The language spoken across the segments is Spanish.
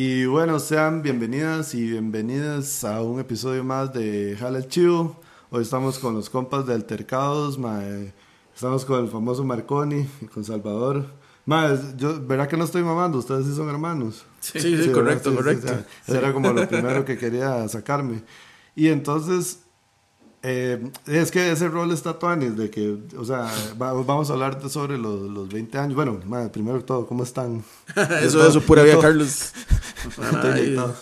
Y bueno, sean bienvenidas y bienvenidas a un episodio más de Jala el Chivo. Hoy estamos con los compas de Altercados, mae. estamos con el famoso Marconi y con Salvador. Mae, yo, ¿verdad que no estoy mamando? Ustedes sí son hermanos. Sí, sí, ¿verdad? correcto, Sí, sí, correcto. sí. Era como lo primero que quería sacarme. Y entonces, eh, es que ese rol está tuanis, de que, o sea, va- vamos a hablar de sobre los, los 20 años. Bueno, mae, primero que todo, ¿cómo están? eso, eso, pura vida, Carlos.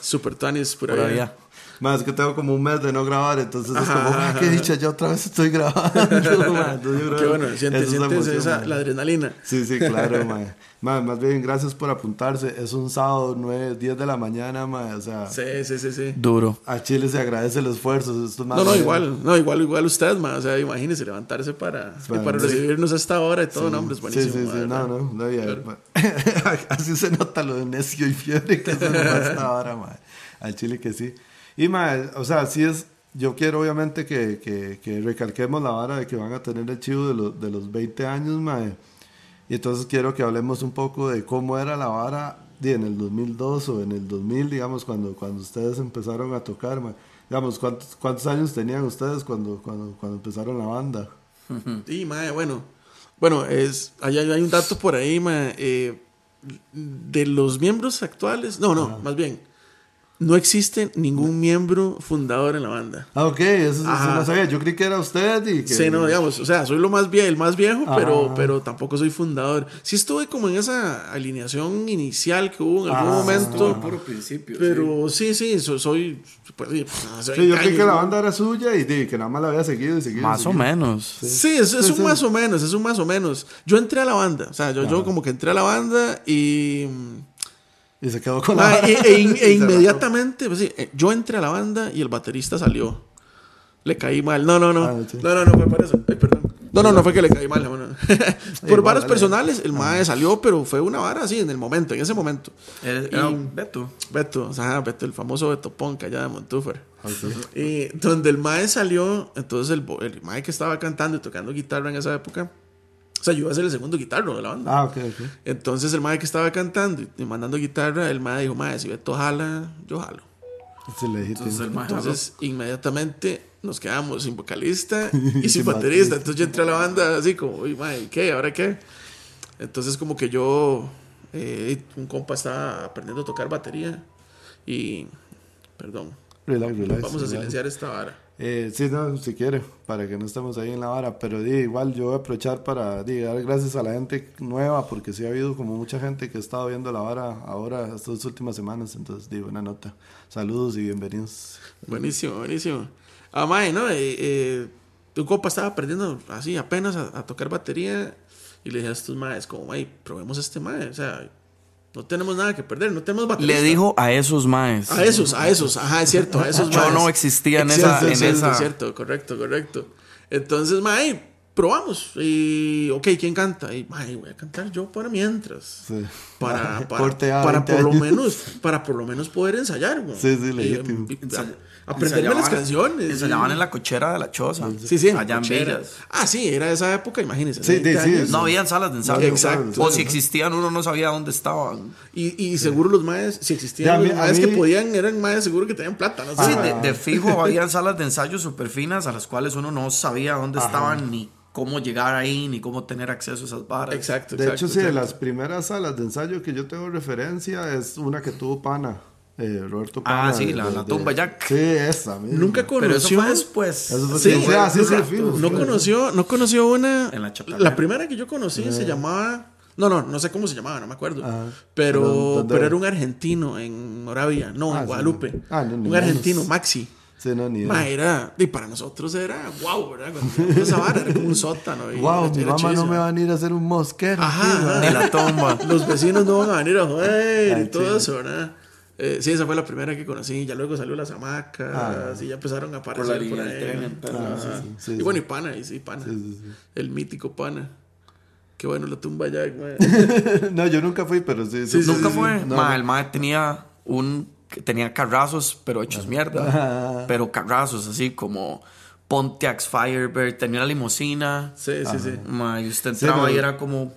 Super Tanis, pura, Pura vida. vida. Más que tengo como un mes de no grabar, entonces es como, ajá, ah, qué ajá. dicha, ya otra vez estoy grabando. Entonces yo creo Qué bueno, sientes, sientes emoción, esa, la adrenalina. Sí, sí, claro, ma. Ma, Más bien, gracias por apuntarse. Es un sábado, 9, 10 de la mañana, ma. O sea, Sí, sí, sí, sí. Duro. a Chile se agradece el esfuerzo. Esto es más No, no, bien- igual, no, igual, igual usted, ma. O sea, imagínese levantarse para, Para- para recibirnos a esta hora y todo, no, hombre, es Sí, buenísimo. sí, ma, sí, no, no, no, ya, ma. Así se nota lo de necio y fiebre que eso no pasa ahora, ma. Al Chile que sí. Y, ma, o sea, sí es, yo quiero obviamente que, que, que recalquemos la vara de que van a tener el chivo de, los de los 20 años, ma. Y entonces quiero que hablemos un poco de cómo era la vara en el 2002 o en el 2000, digamos, cuando, cuando ustedes empezaron a tocar, ma. Digamos, ¿cuántos, ¿cuántos años tenían ustedes cuando, cuando, cuando empezaron la banda? Sí, mae, bueno. Bueno, es, hay, hay un dato por ahí, mae, eh, de los miembros actuales, no, no, más bien, no existe ningún miembro fundador en la banda. Ah, ok, eso, eso no sabía. Yo creí que era usted y que... Sí, no, digamos, o sea, soy lo más vie el más viejo, Ajá. pero, pero tampoco soy fundador. Sí estuve como en esa alineación inicial que hubo en algún Ah, momento, puro principio. pero sí, sí, so- soy, pues, sí, pues, Sí, yo 20 creí que la banda era suya y que nada más la había seguido y seguido. y Más o menos. Sí, es, es Sí, un sí. más o menos, es un más o menos. Yo entré a la banda, o sea, yo, yo como que entré a la banda y... Y se quedó con la Ah, vara. e, e in- Y e inmediatamente, pues sí, eh, yo entré a la banda y el baterista salió. Le caí mal. No, no, no. Ah, sí. No, no, no fue por eso. Ay, perdón. No, no, no fue que le caí mal. no, no. por varas personales, el mae salió, pero fue una vara así, en el momento, en ese momento. Era, Y- era Beto. Beto, o sea, Beto, el famoso Beto Ponca allá de Montúfer. Y donde el mae salió, entonces el, el mae que estaba cantando y tocando guitarra en esa época, sea, yo iba a ser el segundo guitarro de la banda. Ah, ok, ok. Entonces el mae que estaba cantando y- mandando guitarra, el mae dijo, mae, si Beto jala, yo jalo. Legítimo. Entonces el Entonces inmediatamente nos quedamos sin vocalista y Sin baterista. Entonces yo entré a la banda así como, uy, mae, ¿qué? ¿Ahora qué? Entonces como que yo, eh, un compa estaba aprendiendo a tocar batería y, perdón, Relax, relax. vamos a relax. silenciar esta vara. Eh, sí, no, si quiere, para que no estemos ahí en la vara. Pero igual yo voy a aprovechar para dar gracias a la gente nueva, porque sí ha habido como mucha gente que ha estado viendo la vara ahora, estas últimas semanas. Entonces, di, buena nota. Saludos y bienvenidos. Buenísimo, buenísimo. Ah, mae, ¿no? Eh, eh, un compa estaba aprendiendo así apenas a, tocar batería y le dije a estos maes como, mae, probemos este mae, o sea, no tenemos nada que perder, no tenemos batería. Le dijo a esos maes. A esos, a esos, ajá, es cierto, a esos Yo maes. no existía en Es esa- en es cierto, esa- es cierto, correcto, correcto. Entonces, mae, probamos. Y, ok, ¿quién canta? Y, voy a cantar yo para mientras. Sí. Para, para, Corte A, para 20 por lo menos, para por lo menos poder ensayar, güey. Sí, sí, legítimo. y, y, Ensay- a- aprenderme las canciones. Ensayaban y- en la cochera de la choza. Sí, sí, Allá en. Villas. Ah, sí, era esa época, imagínense. Sí, 20 sí, sí. No habían salas de ensayo. Exacto. O si existían, uno no sabía dónde estaban. Y, y seguro los maes, si existían los maes mí- que podían, eran maes seguro que tenían plata, no. Sí, Ah. de, de fijo habían salas de ensayo súper finas a las cuales uno no sabía dónde estaban ni cómo llegar ahí ni cómo tener acceso a esas varas. Exacto, De exacto. hecho, sí, de las primeras salas de ensayo que yo tengo referencia es una que tuvo Pana. eh, Roberto Pana. Ah, sí, de- la- de- la de- tumba Jack. Sí, esa misma. Nunca Pero eso conoció. fue después. Eso fue Sí, sí, ah, sí, sí, exacto. fijo, no conoció, no conoció una. En la Chapala. La primera que yo conocí se llamaba. No, no, no sé cómo se llamaba, no me acuerdo. Ajá. Pero, ¿Pero era? un argentino en Moravia, no, Ah, en sí. Guadalupe. Ah, no, ni un menos. argentino, Maxi. Sí, no, ni idea. Ma, era, y para nosotros era wow, ¿verdad? Cuando esa vara era como un sótano. y Wow, mi mamá no me va a venir a hacer un mosquero. Ajá. De la tumba. Los vecinos no van a venir a joder Ay, y todo chido. eso, ¿verdad? Eh, sí, esa fue la primera que conocí. Ya luego salió las hamacas Ah. y ya empezaron a aparecer Por la por, línea ahí. tren, sí, sí, sí, y bueno, y pana, y sí, pana. Sí, sí, sí. El mítico pana. Qué bueno la tumba ya. güey. no, yo nunca fui, pero sí. Sí, sí, Nunca sí, fue. No, Ma, el mae tenía un que tenía carrazos, pero hechos mierda. Pero carrazos así como Pontiacs Firebird, tenía una limusina. Sí, sí, sí. Ma, y usted Sí, entraba pero- y era como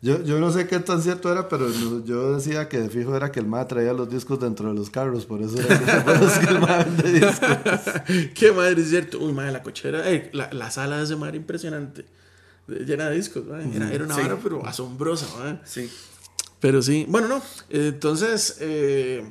Yo, yo no sé qué tan cierto era, pero yo decía que de fijo era que el ma traía los discos dentro de los carros, por eso era que, el ma vende discos. Qué madre, es cierto. Uy, madre, la cochera, eh, la, la sala de ese madre impresionante. De- Llena de discos, madre. Era, era una Sí. vara, pero asombrosa, madre. Sí. Pero sí, bueno, no. Entonces, eh,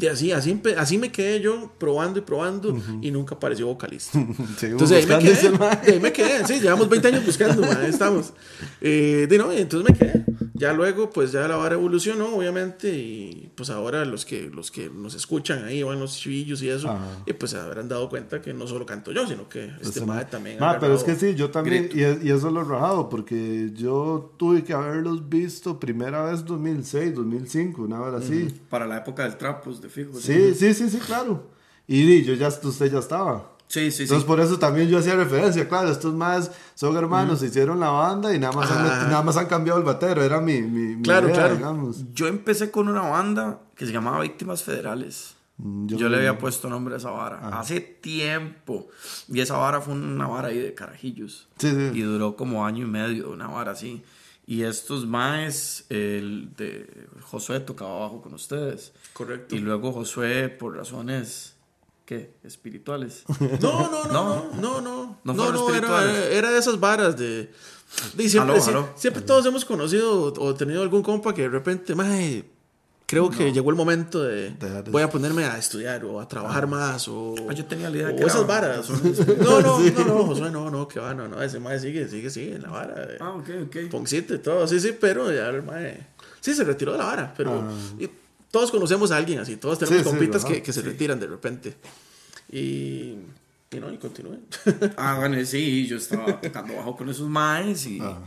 y así, así, así me quedé yo probando y probando y nunca apareció vocalista. Entonces ahí me quedé, ahí me quedé, sí, llevamos 20 años buscando, ma, ahí estamos. Eh, de no, y entonces me quedé. Ya luego, pues ya la vara evolucionó, obviamente, y pues ahora los que, los que nos escuchan ahí van los chivillos y eso, Ajá. y pues se habrán dado cuenta que no solo canto yo, sino que este Ese madre ma. también. Ma, pero es que sí, yo también, y, y eso lo he rajado, porque yo tuve que haberlos visto primera vez 2006, 2005, una hora así. Para la época del trap, pues de fijo. Sí, sí, sí, sí, claro. Y di, yo ya, usted ya estaba. Sí, sí, sí. Entonces por eso también yo hacía referencia, claro, estos más son hermanos, hicieron la banda y nada más, han, Ajá. nada más han cambiado el batero, era mi, mi, mi Claro, idea, claro. digamos. Yo empecé con una banda que se llamaba Víctimas Federales. Mm, Yo, yo- le había puesto nombre a esa vara hace tiempo. Y esa vara fue una vara ahí de carajillos. Sí, sí. Y duró como año y medio, una vara así. Y estos maes, el de Josué tocaba bajo con ustedes. Correcto. Y luego Josué, por razones, ¿qué? Espirituales. No, no, no, no, No. no, no, No no, era, era de esas varas de... de siempre, Aló, aló. siempre todos hemos conocido o, tenido algún compa que de repente, mae, creo que llegó el momento de Dejar voy a ponerme a estudiar o a trabajar más o... Ah, yo tenía la idea de o que esas varas. No, no, no, no, Josué, no, no, que va, no, no, ese mae sigue, sigue, sigue en la vara. de- Ah, ok, ok. Poncito y todo, sí, sí, pero ya el mae... Sí, se retiró de la vara, pero... Ah. y todos conocemos a alguien así, todos tenemos Sí, compitas que, que se retiran de repente. Y... Y no, y continúen. Ah, bueno, sí, yo estaba tocando bajo con esos maes y, Ajá.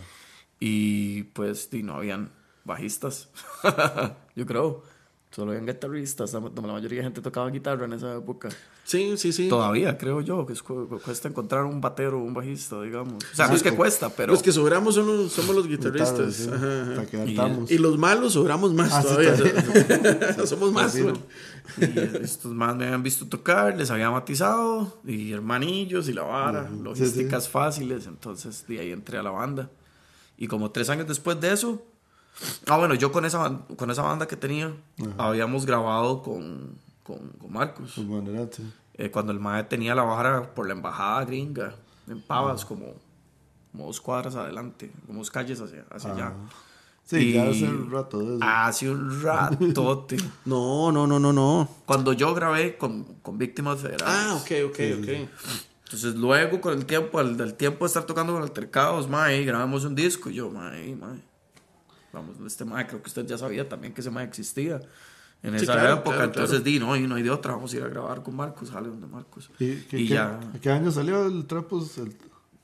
y pues y no habían bajistas, yo creo. Solo habían guitarristas, la la mayoría de gente tocaba guitarra en esa época. Sí, sí, sí. Todavía creo yo que es cu- cuesta encontrar un batero o un bajista, digamos. O sea, no es que cuesta, pero... Los que sobramos son los- somos los guitarristas. Sí, Ajá, ajá. Que Y-. Y los malos sobramos más Ah, sí, todavía. somos más. Sí, no. güey. Y estos más me habían visto tocar, les había matizado, y hermanillos y la vara, logísticas fáciles, entonces de ahí entré a la banda. Y como tres años después de eso, ah bueno, yo con esa, con esa banda que tenía, habíamos grabado con, con, con Marcos, sí. eh, cuando el mae tenía la vara por la embajada gringa, en Pavas, como, como dos cuadras adelante, como dos calles hacia, hacia allá. Sí, ya Y- hace un rato de eso. Hace un ratote. No, no, no, no, no. Cuando yo grabé con, con Víctimas Federales. Ah, ok, ok, ok. Entonces luego con el tiempo, al, del tiempo de estar tocando con altercados, mae, grabamos un disco. Y yo, mae, mae. Vamos, este mae, creo que usted ya sabía también que ese mae existía en Sí, esa claro, época. claro, Entonces claro. di, no, y no hay de otra, vamos a ir a grabar con Marcos, jale donde Marcos. ¿Y, Y, qué, qué- ya. ¿Qué año salió el Trapos? El-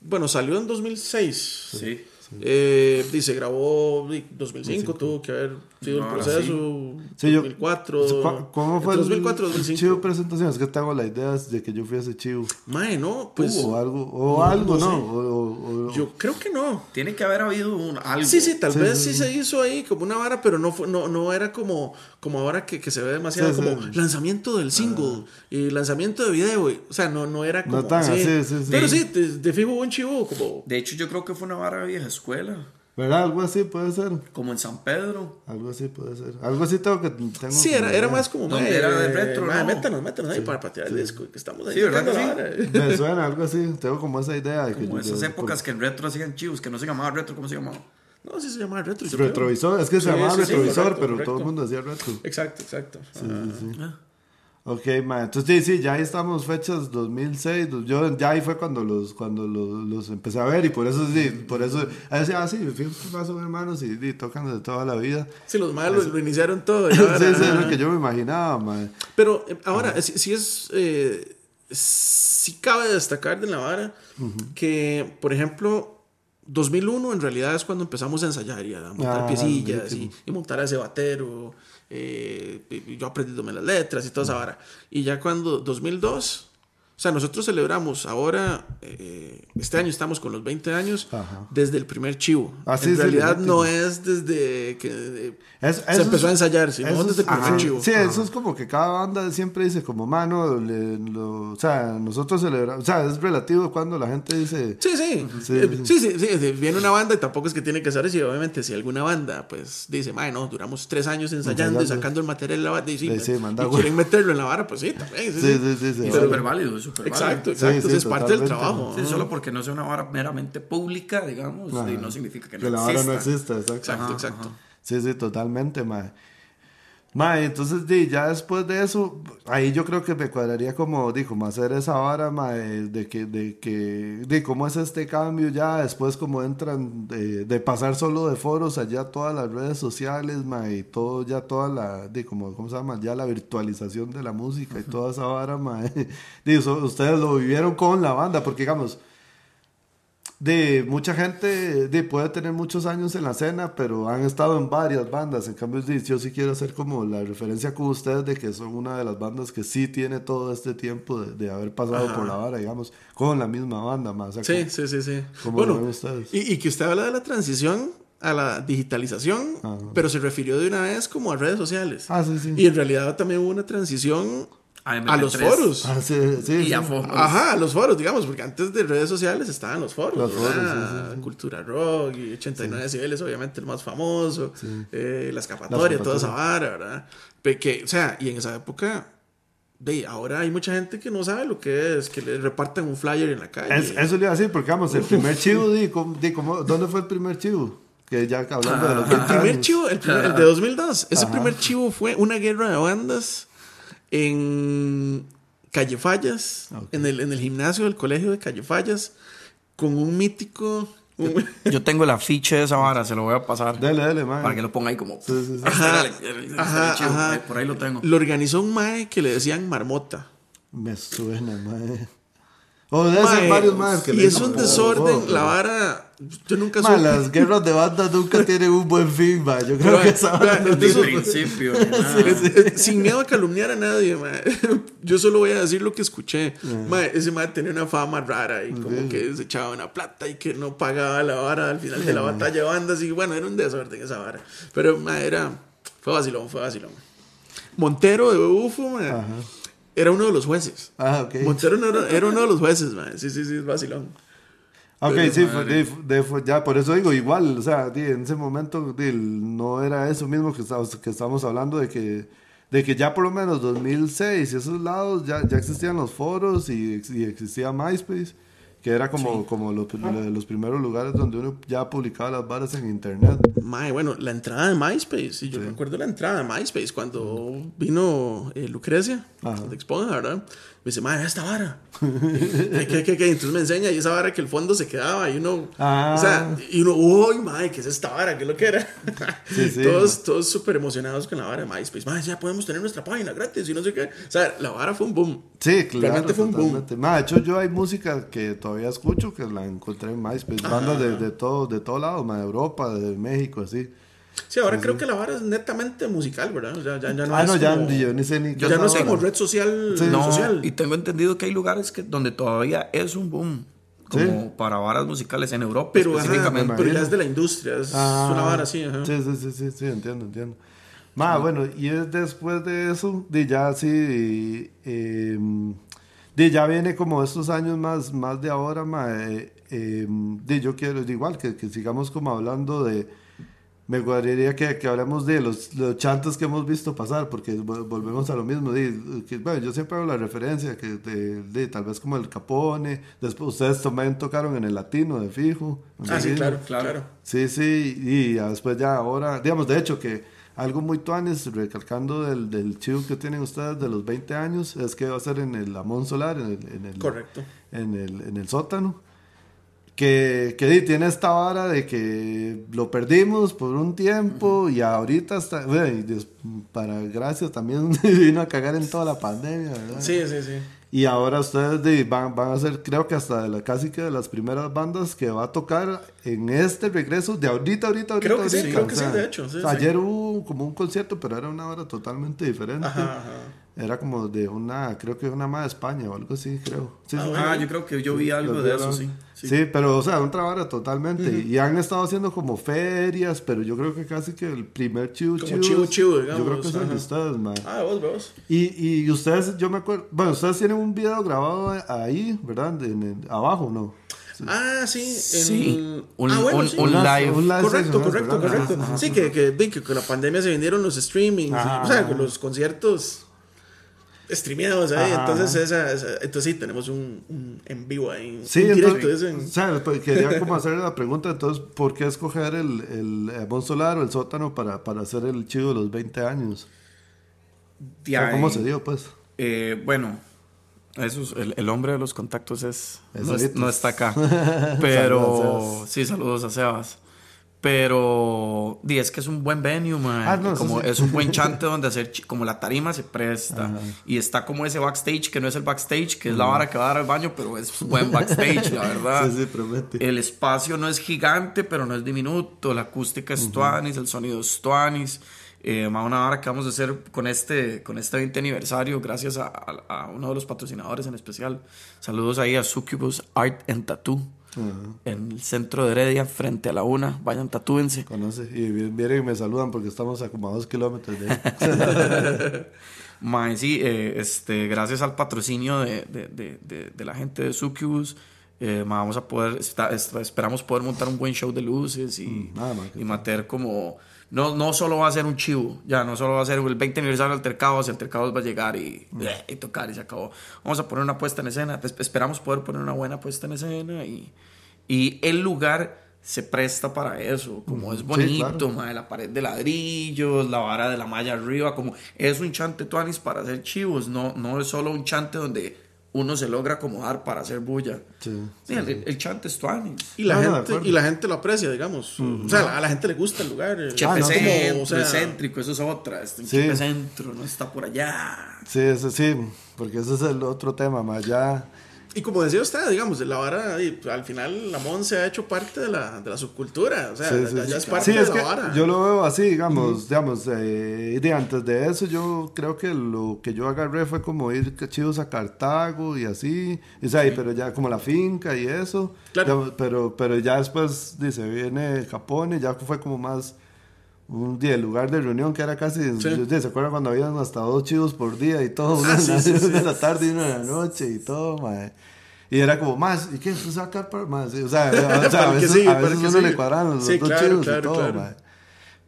Bueno, salió en 2006. Sí. Eh, y se grabó en 2005, tuvo que haber sido el Ah, proceso. Sí, yo- 2004. ¿Cu- ¿Cómo fue entre el 2004 2005. chivo presentación? Es que tengo la idea de que yo fui a ese chivo. Mae, no, pues. o algo, o no, algo, no ¿no? sé. O, o- Yo creo que no. Tiene que haber habido un, algo. Sí, sí, tal Sí, vez sí, sí, sí. se hizo ahí como una vara, pero no fue, no, no era como, como ahora que, que se ve demasiado Sí, sí. como lanzamiento del single y lanzamiento de video. y- o sea, no, no era como No tan sí, sí. Pero sí, de, de fijo un chivo como. De hecho, yo creo que fue una vara vieja escuela. ¿Verdad? Algo así puede ser. Como en San Pedro. Algo así puede ser. Algo así tengo que. Tengo Sí, era, era más como. Donde mae, era de retro, ¿no? Métanos, métanos ahí para patear el disco, que estamos ahí. Sí, ¿verdad que sí? Me suena algo así. Tengo como esa idea de que. Como yo- esas yo- épocas que en retro hacían chivos, que no se llamaba retro, ¿cómo se llamaba? No, sí se llama retro. yo creo. Retrovisor, es que se Sí, llamaba sí, sí, retrovisor, correcto, pero todo correcto. el mundo decía retro. Exacto, exacto. Ajá. Ok, ma, entonces sí, sí, ya ahí estamos fechas 2006, do- yo ya ahí fue cuando los cuando los, los empecé a ver y por eso sí, por eso, decía, ah sí, más son hermanos y, y tocan de toda la vida. Sí, los malos lo, iniciaron todo. sí, sí, es lo que yo me imaginaba, ma. Pero eh, ahora, si, si es. Eh, sí cabe destacar de la vara que, por ejemplo, 2001 en realidad es cuando empezamos a ensayar y a montar Ah, piecillas y, y montar a ese batero. Eh, yo aprendiéndome las letras y toda esa vara. Y ya cuando 2002. O sea, nosotros celebramos ahora, eh, este año estamos con los 20 años, Ajá. desde el primer chivo. Ah, sí, en realidad no es desde que eh, Es- se eso empezó a ensayar, sino eso desde el primer chivo. Sí, eso es como que cada banda siempre dice como, mano, le- lo- o sea, nosotros celebramos, o sea, es relativo cuando la gente dice... Sí, sí. Sí, Eh, sí. Sí, sí, sí, sí, Viene una banda y tampoco es que tiene que ser así. Obviamente, si alguna banda pues dice, "Mae, no, duramos tres años ensayando y sacando el material de la banda y, sí, Sí, me- sí, manda y quieren meterlo en la vara, pues sí, también. Sí, Sí, sí. sí, sí, sí. Y vale. Súper. Exacto, Sí, exacto. sí, es parte del trabajo. Solo porque no sea una vara meramente pública, digamos, y no significa que no Que la vara exista. no exista, exacto. Exacto, Ajá, exacto. ajá. Sí, sí, totalmente, mae. Mae, entonces, di, ya después de eso, ahí yo creo que me cuadraría como, di, como hacer esa vara, mae, de que, de que, di, cómo es este cambio ya, después como entran, de, de pasar solo de foros allá todas las redes sociales, mae, y todo, ya toda la, di, como, ¿cómo se llama? Ya la virtualización de la música y toda esa vara, mae. Di, ustedes lo vivieron con la banda, porque digamos, de mucha gente de, puede tener muchos años en la escena, pero han estado en varias bandas. En cambio, yo sí quiero hacer como la referencia con ustedes de que son una de las bandas que sí tiene todo este tiempo de, de haber pasado Ajá. por la vara, digamos, con la misma banda más. O sea, Sí, sí, sí, sí. ¿Cómo lo ven Bueno, ustedes? y, y que usted habla de la transición a la digitalización, Ajá. pero se refirió de una vez como a redes sociales. Ah, sí, sí. Y en realidad también hubo una transición A a los MP3. foros. Ah, sí, sí, Y sí. a foros. Ajá, a los foros, digamos, porque antes de redes sociales estaban los foros. Los foros, ¿verdad? sí, sí, sí. Cultura Rock y 89 decibeles, obviamente el más famoso. eh, la escapatoria, La toda esa vara, ¿verdad? Que, o sea, y en esa época, ve, ahora hay mucha gente que no sabe lo que es, que le reparten un flyer en la calle. Es- eso le iba a decir, porque vamos, el primer chivo, di, ¿cómo- di, ¿cómo- ¿dónde fue el primer chivo? Que ya hablando de los El 20 primer años. chivo, el, primer- el de 2002, ese Ajá. primer chivo fue una guerra de bandas en Calle Fallas, en, el, en el gimnasio del colegio de Calle Fallas, con un mítico... un- Yo tengo la ficha de esa vara, se lo voy a pasar. Dale, dale, man. Para que lo ponga ahí como. Sí, sí, sí. Ajá, el- el- ajá, el Por ahí lo tengo. Lo organizó un mae que le decían Marmota. Me suena, mae. O debe ser varios más que y es un desorden, la vara... Yo nunca Ma, supe... las guerras de bandas nunca tienen un buen fin, ma. Yo creo Ma, que esa ma, vara no Desde el principio. ni nada. Eh, Sin miedo a calumniar a nadie, mae. Yo solo voy a decir lo que escuché. Mae, ese mae tenía una fama rara y como Sí. que se echaba una plata y que no pagaba la vara al final de la batalla de bandas y bueno, era un desorden esa vara. Pero mae, era fue vacilón, fue vacilón. Montero de UFO, mae, Ajá. Era uno de los jueces. Ah, ok. Montero no era, era uno de los jueces, mae. Sí, sí, sí, es vacilón. Ok, Pero, sí, fue, de- de- fue- ya por eso digo, igual, o sea, en ese momento no era eso mismo que estamos, que estamos hablando de que, de que ya por lo menos 2006 y esos lados ya, ya existían los foros y, y existía MySpace, que era como, como los, los primeros lugares donde uno ya publicaba las varas en internet. Mae, bueno, la entrada de MySpace. Y yo recuerdo la entrada de MySpace cuando vino eh, Lucrecia Ajá. de Exponja, ¿verdad? Me dice, mae, esta vara. ¿Qué, qué, qué, qué? Entonces me enseña y esa vara que el fondo se quedaba y uno. Ah. O sea, y uno, uy, mae, ¿qué es esta vara? ¿Qué es lo que era? Sí, sí, todos todos súper emocionados con la vara de MySpace. Mae, ya podemos tener nuestra página gratis y no sé qué. O sea, la vara fue un boom. Sí, claro. Realmente fue un boom. de hecho, yo hay música que todavía escucho que la encontré en MySpace. Bandas de, de todo, de todo lado, ma, de Europa, de México, así. Sí, ahora creo que la vara es netamente musical, ¿verdad? O sea, ya, ya no ah, es no, ya como- yo ni sé ni ya no es ahora. como red social. Sí. No, social. y tengo entendido que hay lugares que donde todavía es un boom. Como Sí. para varas musicales en Europa Pero, ajá, específicamente. me pero ya es de la industria, es Ah, una vara así. Ajá. Sí, sí, sí, sí, sí, entiendo, entiendo. Ma, bueno, y es después de eso, de ya sí, eh, de ya viene como estos años más, más de ahora, ma, eh, eh, de yo quiero, igual, que, que sigamos como hablando de, me gustaría que, que hablemos de los, los chantos que hemos visto pasar, porque vol- volvemos a lo mismo, de, que, bueno, yo siempre hago la referencia, que de, de tal vez como el Capone, después ustedes también tocaron en el latino de fijo. Ah, sí, claro, Claro. Sí, sí, y después ya ahora, digamos, de hecho que algo muy tuanes, recalcando del, del chivo que tienen ustedes de los 20 años, es que va a ser en el Amón Solar, en el, en el, Correcto. En el, en el sótano. Que, que tiene esta vara de que lo perdimos por un tiempo y ahorita está, des- para gracias también vino a cagar en toda la pandemia, ¿verdad? Sí, sí, sí. Y ahora ustedes de- van, van a ser, creo que hasta de la, casi que de las primeras bandas que va a tocar en este regreso de ahorita, ahorita, ahorita. Creo que sí, ahorita. creo que sí, de hecho, sí, sea, sí. Ayer hubo como un concierto, pero era una hora totalmente diferente. Ajá, ajá. Era como de una, creo que una más de España o algo así, creo. Sí, sí, Ah, yo creo que yo vi algo de eso, sí. Sí. pero, o sea, un trabajo totalmente. Y han estado haciendo como ferias, pero yo creo que casi que el primer chivo Como chivo. chivo chivo, Yo creo que digamos, es el de ustedes, man. Ah, vos, vos. Y, y ustedes, yo me acuerdo, bueno, ustedes tienen un video grabado ahí, ¿verdad? En el- abajo, ¿no? Ah, sí. en- Sí. Un- ah, bueno, un- sí. un live. un live Correcto, correcto, ¿verdad? correcto. Ajá, ajá. Sí, que, que, vi que con la pandemia se vinieron los streamings, o sea, con los conciertos streameados ahí. Ajá. Entonces, esa, esa- entonces sí, tenemos un, un en vivo ahí. Sí, un directo. entonces, ese. o sea, pues, quería como hacer la pregunta, entonces, ¿por qué escoger el, el Bon Solar o el sótano para, para hacer el chivo de los 20 años? O De sea, ¿Cómo se dio, pues? eh, bueno, eso es- el, el hombre de los contactos es, Es no, es- Solitos. no está acá. Pero Saludos sí, saludos a Sebas. Pero di, es que es un buen venue, man. Ah, no, como sí. es un buen chante donde hacer como la tarima se presta y está como ese backstage que no es el backstage, que es la vara que va a dar al baño, pero es buen backstage, la verdad. Sí, sí, promete. El espacio no es gigante, pero no es diminuto. La acústica es tuanis, el sonido es tuanis. Eh, una hora que vamos a hacer con este, con este 20 aniversario, gracias a, a- a uno de los patrocinadores en especial. Saludos ahí a Succubus Art and Tattoo, en el centro de Heredia, frente a la una. Vayan, tatúense. Conoce. Y vi- vienen y me saludan porque estamos a como a dos kilómetros de ahí. Mae, sí, eh, este, gracias al patrocinio de, de, de, de, la gente de Succubus, eh, vamos a poder, está- est- esperamos poder montar un buen show de luces y, Mm, nada más y meter como, no, no solo va a ser un chivo, ya no solo va a ser el 20 aniversario del Altercados, el Altercados va a llegar y, Mm. y tocar y se acabó. Vamos a poner una puesta en escena, es- esperamos poder poner una buena puesta en escena y, y el lugar se presta para eso, como es Sí, bonito, claro. mae, la pared de ladrillos, la vara de la malla arriba, como es un chante tuanis para hacer chivos, no, no es solo un chante donde uno se logra acomodar para hacer bulla. Sí. Sí, el, el chante es tuanis. Y la, No, gente, y la gente lo aprecia, digamos. O sea, a la gente le gusta el lugar. eh. Chepe no, centro, como, o sea, céntrico, eso es otra. Este, Sí. Chepe centro, no está por allá. Sí, ese sí, porque ese es el otro tema, más ya. Y como decía usted, digamos, la vara, y al final la Mon se ha hecho parte de la, de la subcultura. O sea, Sí, ya, sí, ya sí. es parte Sí, de la vara. yo lo veo así, digamos, digamos, eh, de antes de eso yo creo que lo que yo agarré fue como ir cachivos a Cartago y así, y, o sea, y pero ya como la finca y eso, Claro. pero, pero ya después, dice, viene Japón y ya fue como más un día, el lugar de reunión que era casi, Sí. ¿se acuerdan cuando habían hasta dos chivos por día y todo? Una, Ah, sí, sí, sí, una en la tarde y una en la noche y todo, mae. Y era como más, ¿y qué? ¿Pues sacar para más? O sea, o sea, a veces, sigue, a veces uno le sigue. cuadran los dos claro, chivos claro, y todo, claro. mae.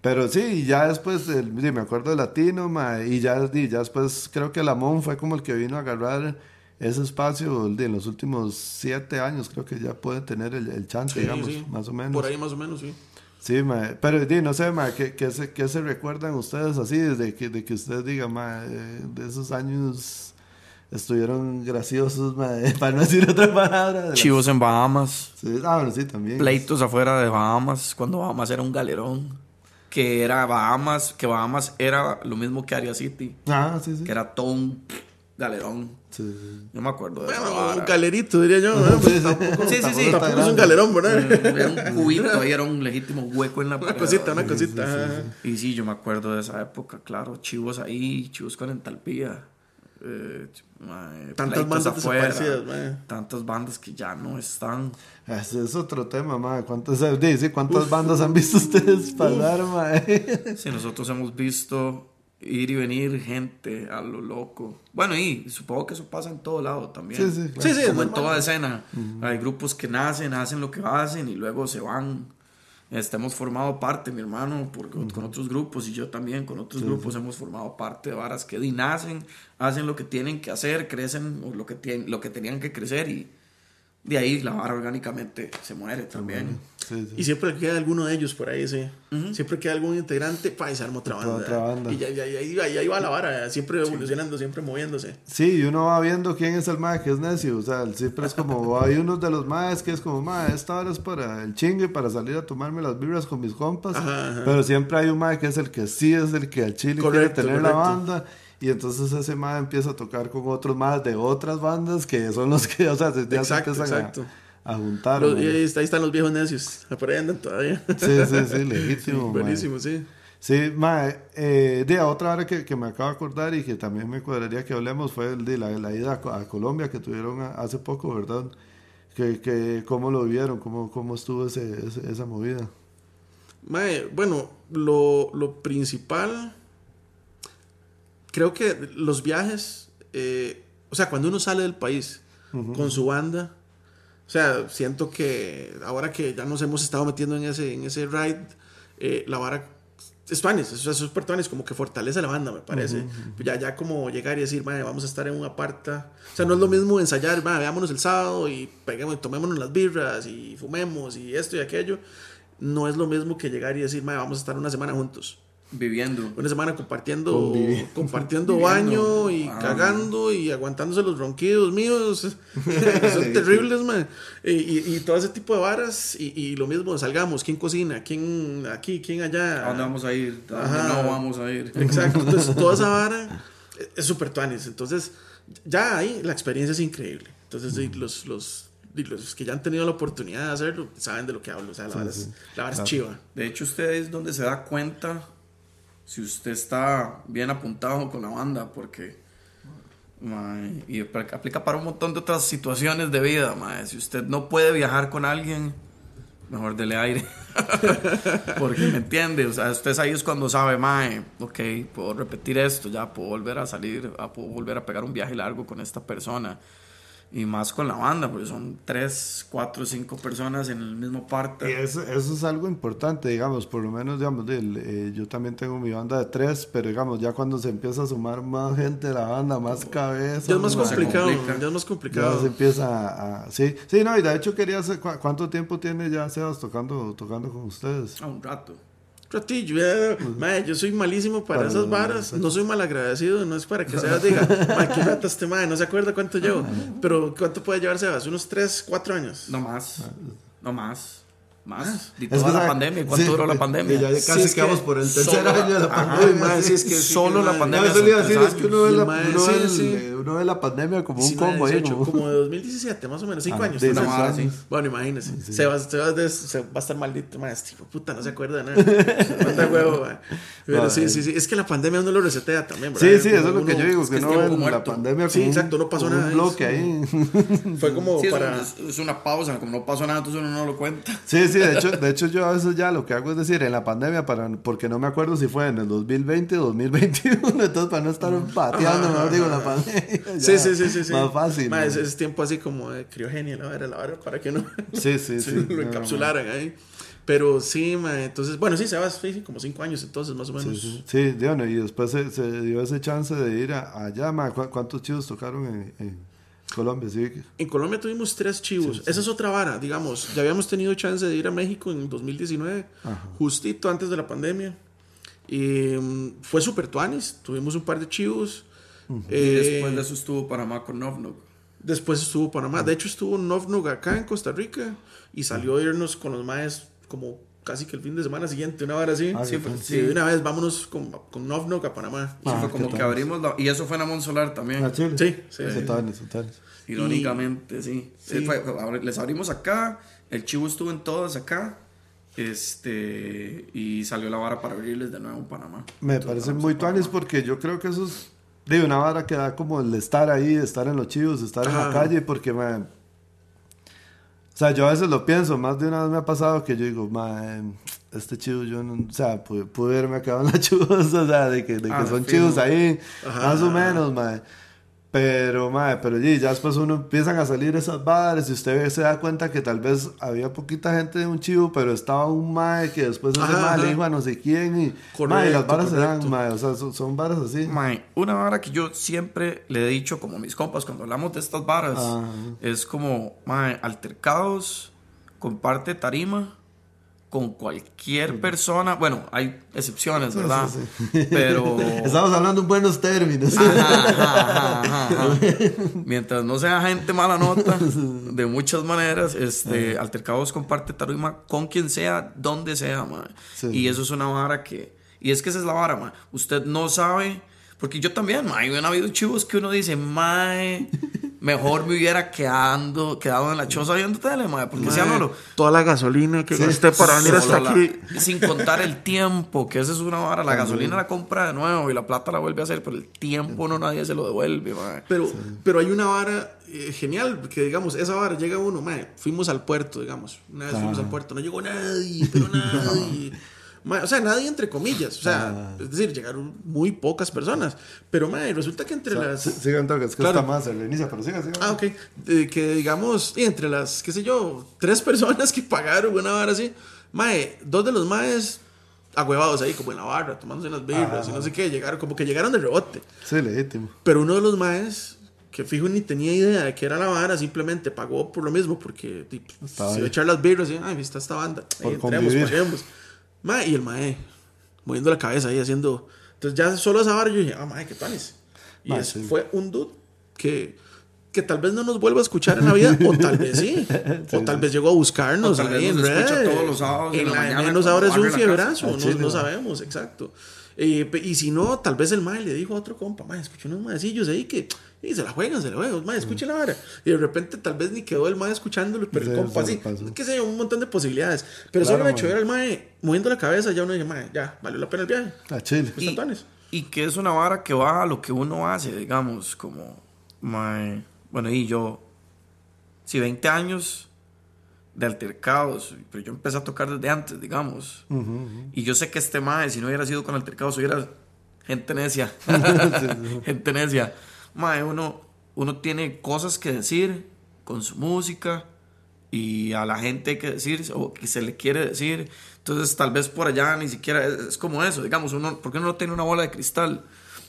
Pero sí, y ya después, el- me acuerdo de Latino, mae, y ya, y ya después creo que Lamón fue como el que vino a agarrar ese espacio de en los últimos siete años, creo que ya puede tener el, el chance, digamos, más o menos. Por ahí más o menos, sí. Sí, mae, pero di, no sé, mae, ¿qué, qué se, qué se recuerdan ustedes así desde que, de que ustedes digan, mae, eh, de esos años estuvieron graciosos, mae, para no decir otra palabra? de las- Chivos en Bahamas, Sí, ah, bueno, sí, también. pleitos afuera de Bahamas, cuando Bahamas era un galerón. Que era Bahamas, que Bahamas era lo mismo que Area City, Ah, sí, sí. que era todo un galerón. Sí, sí. Yo me acuerdo de Bueno, vara. un galerito, diría yo. ¿no? Pues tampoco, Sí, sí, sí. tampoco es un galerón, ¿verdad? Era un cubito, ahí era un legítimo hueco en la Una cosita, una cosita. ajá. Y sí, yo me acuerdo de esa época, claro. Chivos ahí, chivos con entalpía. Eh, mae, Tantas bandas afuera, mae. Tantas bandas que ya no están. Ese es otro tema, mae. ¿Cuántas, di, sí, ¿cuántas bandas han visto ustedes pasar, mae? Si nosotros hemos visto ir y venir gente a lo loco. Bueno, y supongo que eso pasa en todo lado también. Sí, sí, claro. Sí, sí, Como en toda escena. Hay grupos que nacen, hacen lo que hacen y luego se van. Este, hemos formado parte, mi hermano, por- con otros grupos y yo también con otros grupos hemos formado parte de varas que nacen, hacen lo que tienen que hacer, crecen o lo que, tienen, lo que tenían que crecer y de ahí la vara orgánicamente se muere también. Sí, sí. Y siempre queda alguno de ellos por ahí, sí. Siempre queda algún integrante, pa, y se arma otra Otra- banda. otra banda. Y ya, ya, ya, ya, ya iba la vara, siempre evolucionando, siempre moviéndose. Sí, y uno va viendo quién es el mae que es necio. O sea, siempre es como, hay unos de los maes que es como, mae, esta hora es para el chingue, para salir a tomarme las vibras con mis compas. Ajá, ajá. Pero siempre hay un mae que es el que sí es el que al chile Correcto, quiere tener la banda. Y entonces ese mae empieza a tocar con otros más de otras bandas que son los que, o sea, se- ya Exacto, se empiezan a- exacto. A, juntar. Los- mae. y ahí, está- ahí están los viejos necios, andan todavía. Sí, sí, sí, legítimo. Buenísimo, sí. Sí, mae, eh, de otra hora que, que me acabo de acordar y que también me cuadraría que hablemos fue el de la, la ida a, Co- a Colombia que tuvieron a- hace poco, ¿verdad? Que, que cómo lo vieron, cómo, cómo estuvo ese, ese- esa movida. Mae, bueno, lo, lo principal, creo que los viajes, eh, o sea, cuando uno sale del país con su banda, o sea, siento que ahora que ya nos hemos estado metiendo en ese, en ese ride, eh, la vara es tuanis, o sea, es súper tuanis, como que fortalece la banda, me parece. Ya, ya como llegar y decir, "Mae, vamos a estar en una aparta. O sea, no es lo mismo ensayar, "Mae, veámonos el sábado y peguemos, tomémonos las birras y fumemos y esto y aquello. No es lo mismo que llegar y decir, "Mae, vamos a estar una semana juntos. Viviendo. Una semana compartiendo, compartiendo Viviendo. baño y Ah. cagando y aguantándose los ronquidos míos. Son terribles, man. Y, y- y todo ese tipo de varas. Y, y lo mismo, salgamos. ¿Quién cocina? ¿Quién aquí? ¿Quién allá? ¿A dónde vamos a ir? ¿A dónde Ajá. no vamos a ir? Exacto. Entonces, toda esa vara es súper tuanis. Entonces, ya ahí la experiencia es increíble. Entonces, y los, los, y los que ya han tenido la oportunidad de hacerlo saben de lo que hablo. O sea, la vara, es, la vara es chiva. De hecho, usted es donde se da cuenta si usted está bien apuntado con la banda, porque. mae, y apl- aplica para un montón de otras situaciones de vida, mae. Si usted no puede viajar con alguien, mejor dele aire. porque me entiende, o sea, usted ahí es cuando sabe, mae, ok, puedo repetir esto, ya puedo volver a salir, a- puedo volver a pegar un viaje largo con esta persona. Y más con la banda, porque son tres, cuatro, cinco personas en el mismo Y parte. eso, eso es algo importante, digamos, por lo menos, digamos, del, eh, yo también tengo mi banda de tres, pero digamos, ya cuando se empieza a sumar más gente de la banda, más cabeza. Ya es más complicado. complica. Ya es más Ya complicado. se empieza a, a- sí, sí, no, y de hecho quería hacer, ¿cu- ¿cuánto tiempo tiene ya Sebas tocando, tocando con ustedes? A un rato. Ratillo, ya, mae, yo soy malísimo para, Para esas varas, no soy malagradecido, no es para que Sebas diga, mae, qué rata este mae, no se acuerda cuánto llevo, pero ¿cuánto puede llevar Sebas? ¿Unos 3, 4 años? No más. No más. Más. Y Es toda que, la pandemia. ¿Cuánto Sí, duró la pandemia? ya Sí, casi es que quedamos por el tercer solo- año de la Ajá, pandemia. mae, sí. sí, es que sí, Solo la pandemia. No, eso le iba a decir, es que uno ve, la, uno, sí, ve sí. uno ve la pandemia como un Sí, combo mae, ahí. 18, como- como de 2017, más o menos, 5 Ah, años. años. Bueno, imagínese, Sebas, Sebas de- se va a estar maldito, este hijo de puta, no se acuerda de nada. Manda huevo. Pero sí, sí, sí, es que la pandemia uno lo resetea también, ¿verdad? Sí, sí, eso es lo que yo digo, es que es no ven la pandemia Sí, exacto, no pasó nada, Un es- bloque ahí. Fue como Sí, es, para... es- es una pausa. Como no pasó nada, entonces uno no lo cuenta. Sí, sí, de hecho, de hecho yo a veces ya lo que hago es decir, en la pandemia, para, porque no me acuerdo si fue en el 2020 o 2021, entonces para no estar pateando, mejor digo la pandemia. Sí, ya, sí, sí, sí, sí. Más fácil. Ma, ¿no? es, es tiempo así como de criogenia, la vara, la vara, para que no Sí, sí, sí. lo no, encapsularan ahí. Pero sí, ma, entonces, bueno, sí, se va sí, como cinco años entonces, más o menos. Sí, sí, sí, bueno, y después se, se dio ese chance de ir a- allá, ma, ¿cu- ¿cuántos chivos tocaron en, en Colombia? Sí, En Colombia tuvimos tres chivos. Esa es otra vara, digamos. Ya habíamos tenido chance de ir a México en 2019, justito antes de la pandemia. Y mm, fue super tuanis. Tuvimos un par de chivos. Y Eh, después de eso estuvo Panamá con Novnok. Después estuvo Panamá. De hecho, estuvo Novnug acá en Costa Rica. Y salió a irnos con los maes como casi que el fin de semana siguiente, una hora así. Ah, sí, pues, sí, de una vez vámonos con, con Novnug a Panamá. Ah, fue como que tal. abrimos la... Y eso fue en Amon Solar también. ¿A Chile? Sí, sí, sí. Totales, totales. Irónicamente, sí. Fue- les abrimos acá, el chivo estuvo en todas acá, este, y salió la vara para abrirles de nuevo en Panamá. Me Entonces, parece vamos muy Panamá. porque yo creo que eso es de una vara que da como el estar ahí, estar en los chivos, estar en la Ajá. calle, porque, man, o sea, yo a veces lo pienso, más de una vez me ha pasado que yo digo, man, este chivo yo no, o sea, pude, pude haberme quedado en la chuvosa, o sea, de que, de que Ah, son chivos ahí, Ajá. más o menos, man. Pero, mae, pero sí, ya después uno empiezan a salir esas bares y usted se da cuenta que tal vez había poquita gente de un chivo, pero estaba un mae que después ese mae le dijo a no sé quién y, Correcto, mae, las baras se dan, correcto. mae, o sea, son, son así. Mae, una vara que yo siempre le he dicho como a mis compas cuando hablamos de estas varas Ajá. es como, mae, altercados, comparte tarima con cualquier persona. Bueno, hay excepciones, ¿verdad? Pero... Estamos hablando en buenos términos. Ajá, ajá, ajá, ajá. Mientras no sea gente mala nota, de muchas maneras, este, altercados comparte tarima con quien sea, donde sea. Sí. Y eso es una vara que. Y es que esa es la vara, mae. Usted no sabe. Porque yo también, mae. Han habido chivos que uno dice, mae. Mejor me hubiera quedando, quedado en la choza viendo tele, mae, porque sea no Toda la gasolina que gasté para venir hasta Solo la- aquí. sin contar el tiempo, que esa es una vara. La gasolina la compra de nuevo y la plata la vuelve a hacer, pero el tiempo no nadie se lo devuelve. Pero, pero hay una vara eh, genial, que digamos, esa vara llega uno, mae, fuimos al puerto, digamos, una vez fuimos al puerto, no llegó nadie, pero nadie. Mae, o sea, nadie entre comillas, o sea, es decir, llegaron muy pocas personas, pero mae, resulta que entre las... Sí, Sigan toques, es que Claro. está más, se reinicia, pero sigan, sigan. Ah, ok. Que digamos, y entre las, qué sé yo, tres personas que pagaron una vara así, mae, dos de los maes agüevados ahí, como en la barra, tomándose unas birras y no sé qué, llegaron, como que llegaron de rebote. Sí, legítimo. Pero uno de los maes, que fijo ni tenía idea de que era la vara, simplemente pagó por lo mismo, porque tipo, se iba a echar las birras y, ay, está esta banda, ahí entremos, paguemos. Mae, y el mae, moviendo la cabeza ahí, haciendo. Entonces, ya solo esa vara, yo dije, ah, mae, qué panes. Y Mae, sí. fue un dude que, que tal vez no nos vuelva a escuchar en la vida, o tal vez sí. o tal vez llegó a buscarnos O tal vez ahí en nos escucha todos los sábados en En la mañana menos ahora es un fiebrazo, no, no sabemos, exacto. Eh, y si no, tal vez el mae le dijo a otro compa, mae, escuché unos maecillos ahí que y se la juegan, se la juegan, mae, escuchen la vara. Y de repente tal vez ni quedó el mae escuchándolo, pero el Sí, compa se así, qué sé yo, un montón de posibilidades. Pero Claro, solo el hecho de ver al mae moviendo la cabeza, ya uno dice, mae, ya, valió la pena el viaje. A Chile. Pues tantones. Y que es una vara que va a lo que uno hace, digamos, como, mae, bueno, y yo, si 20 años de altercados, pero yo empecé a tocar desde antes, digamos, y yo sé que este mae, si no hubiera sido con altercados, hubiera gente necia, gente necia, mae, uno, uno tiene cosas que decir con su música, y a la gente hay que decir o que se le quiere decir. Entonces, tal vez por allá ni siquiera es, es como eso, digamos, uno, porque uno no tiene una bola de cristal,